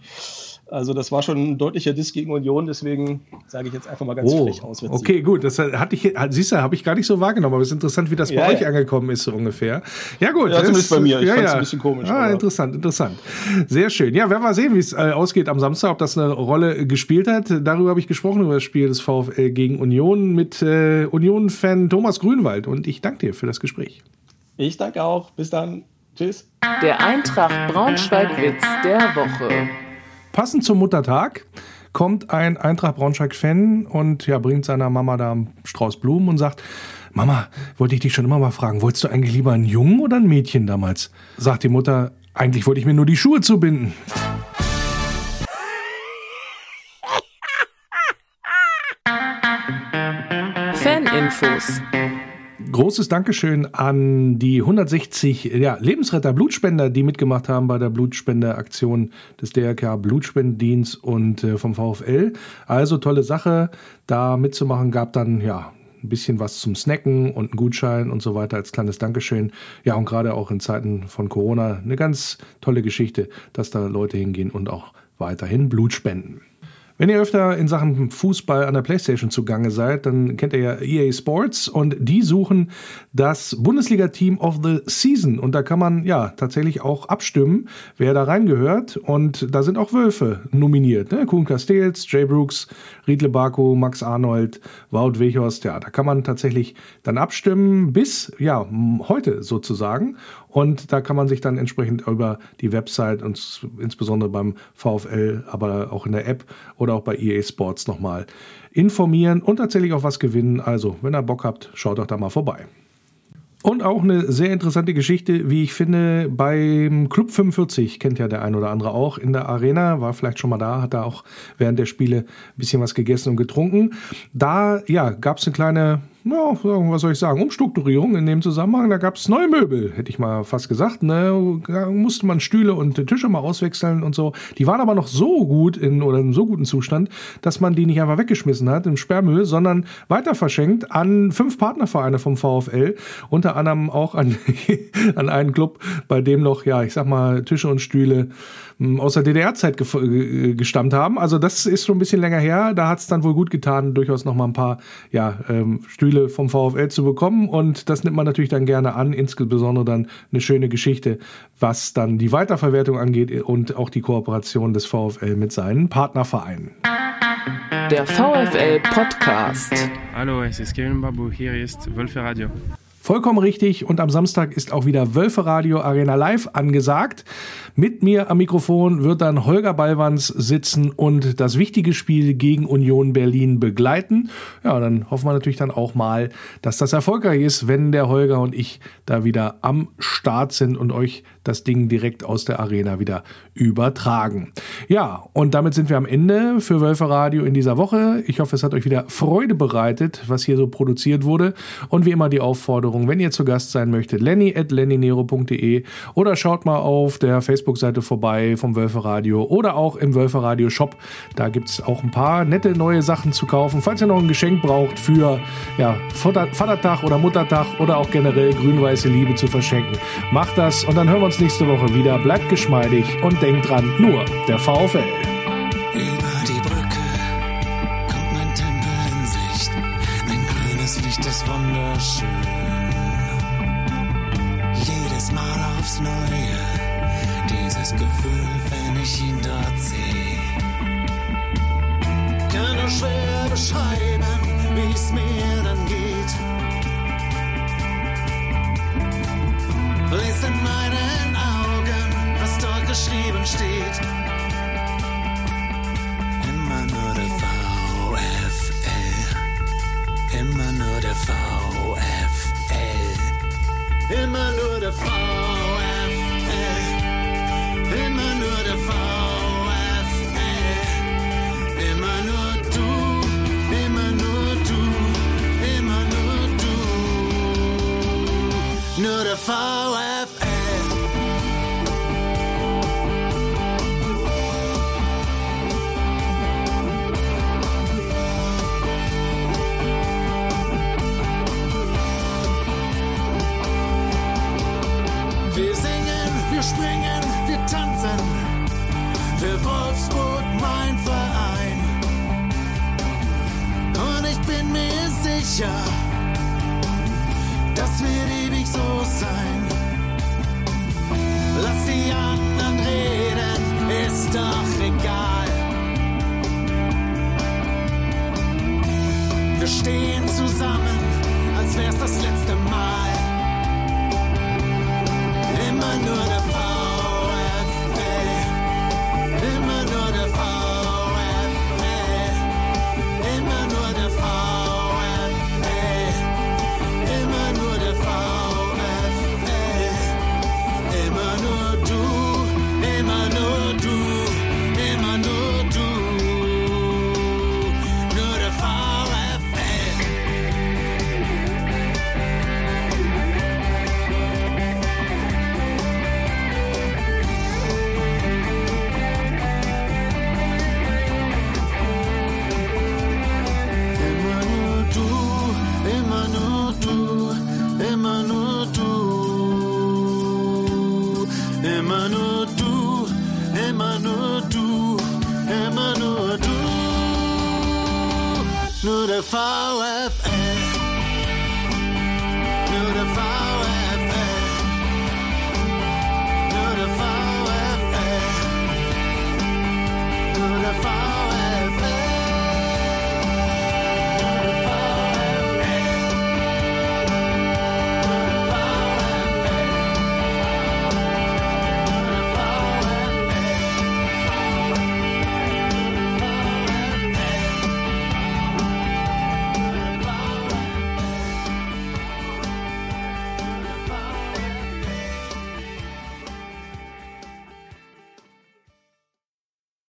Also das war schon ein deutlicher Diss gegen Union, deswegen sage ich jetzt einfach mal ganz oh, frech aus. Okay, gut, das hatte ich, siehst du, habe ich gar nicht so wahrgenommen, aber es ist interessant, wie das ja, bei ja. euch angekommen ist so ungefähr. Ja gut. Ja, zumindest bei mir, ich ja, fand es ein bisschen komisch. Ah, interessant, interessant. Sehr schön. Ja, werden wir sehen, wie es äh, ausgeht am Samstag, ob das eine Rolle gespielt hat. Darüber habe ich gesprochen, über das Spiel des VfL gegen Union mit äh, Union-Fan Thomas Grünwald und ich danke dir für das Gespräch. Ich danke auch. Bis dann. Tschüss. Der Eintracht Braunschweig-Witz der Woche. Passend zum Muttertag kommt ein Eintracht Braunschweig-Fan und ja, bringt seiner Mama da einen Strauß Blumen und sagt, Mama, wollte ich dich schon immer mal fragen, wolltest du eigentlich lieber einen Jungen oder ein Mädchen damals? Sagt die Mutter, eigentlich wollte ich mir nur die Schuhe zubinden. Faninfos großes Dankeschön an die 160 ja, Lebensretter, Blutspender, die mitgemacht haben bei der Blutspenderaktion des DRK Blutspendendienst und äh, vom VfL. Also tolle Sache, da mitzumachen. Gab dann ja ein bisschen was zum Snacken und einen Gutschein und so weiter als kleines Dankeschön. Ja, und gerade auch in Zeiten von Corona eine ganz tolle Geschichte, dass da Leute hingehen und auch weiterhin Blut spenden. Wenn ihr öfter in Sachen Fußball an der Playstation zugange seid, dann kennt ihr ja EA Sports und die suchen das Bundesliga-Team of the Season. Und da kann man ja tatsächlich auch abstimmen, wer da reingehört. Und da sind auch Wölfe nominiert. Ne? Kuhn Castells, Jay Brooks, Riedle Barco, Max Arnold, Wout Weghorst. Ja, da kann man tatsächlich dann abstimmen bis ja heute sozusagen. Und da kann man sich dann entsprechend über die Website und insbesondere beim VfL, aber auch in der App oder auch bei EA Sports nochmal informieren und tatsächlich auch was gewinnen. Also, wenn ihr Bock habt, schaut doch da mal vorbei. Und auch eine sehr interessante Geschichte, wie ich finde, beim Club 45, kennt ja der ein oder andere auch, in der Arena, war vielleicht schon mal da, hat da auch während der Spiele ein bisschen was gegessen und getrunken. Da, ja, gab es eine kleine ja, was soll ich sagen, Umstrukturierung in dem Zusammenhang. Da gab es neue Möbel, hätte ich mal fast gesagt. Ne? Da musste man Stühle und Tische mal auswechseln und so. Die waren aber noch so gut in oder in so guten Zustand, dass man die nicht einfach weggeschmissen hat im Sperrmüll, sondern weiter verschenkt an fünf Partnervereine vom VfL, unter anderem auch an, an einen Club, bei dem noch, ja, ich sag mal, Tische und Stühle aus der DDR-Zeit gestammt haben. Also das ist schon ein bisschen länger her. Da hat es dann wohl gut getan, durchaus noch mal ein paar ja, ähm, Stühle vom VfL zu bekommen. Und das nimmt man natürlich dann gerne an, insbesondere dann eine schöne Geschichte, was dann die Weiterverwertung angeht und auch die Kooperation des VfL mit seinen Partnervereinen. Der VfL Podcast. Hallo, es ist Kevin Babu, hier ist Wölfe Radio. Vollkommen richtig. Und am Samstag ist auch wieder Wölfe Radio Arena Live angesagt. Mit mir am Mikrofon wird dann Holger Ballwanz sitzen und das wichtige Spiel gegen Union Berlin begleiten. Ja, dann hoffen wir natürlich dann auch mal, dass das erfolgreich ist, wenn der Holger und ich da wieder am Start sind und euch das Ding direkt aus der Arena wieder übertragen. Ja, und damit sind wir am Ende für Wölfe Radio in dieser Woche. Ich hoffe, es hat euch wieder Freude bereitet, was hier so produziert wurde. Und wie immer die Aufforderung, wenn ihr zu Gast sein möchtet, lenny at lennynero.de oder schaut mal auf der Facebook-Seite vorbei vom Wölfe Radio oder auch im Wölfe Radio Shop. Da gibt es auch ein paar nette neue Sachen zu kaufen. Falls ihr noch ein Geschenk braucht für ja, Vatertag oder Muttertag oder auch generell grün-weiße Liebe zu verschenken, macht das und dann hören wir uns nächste Woche wieder. Bleibt geschmeidig und denkt dran, nur der VfL. Über die Brücke kommt mein Tempel in Sicht. Ein grünes Licht ist wunderschön. Wir stehen zusammen, als wär's das letzte Mal.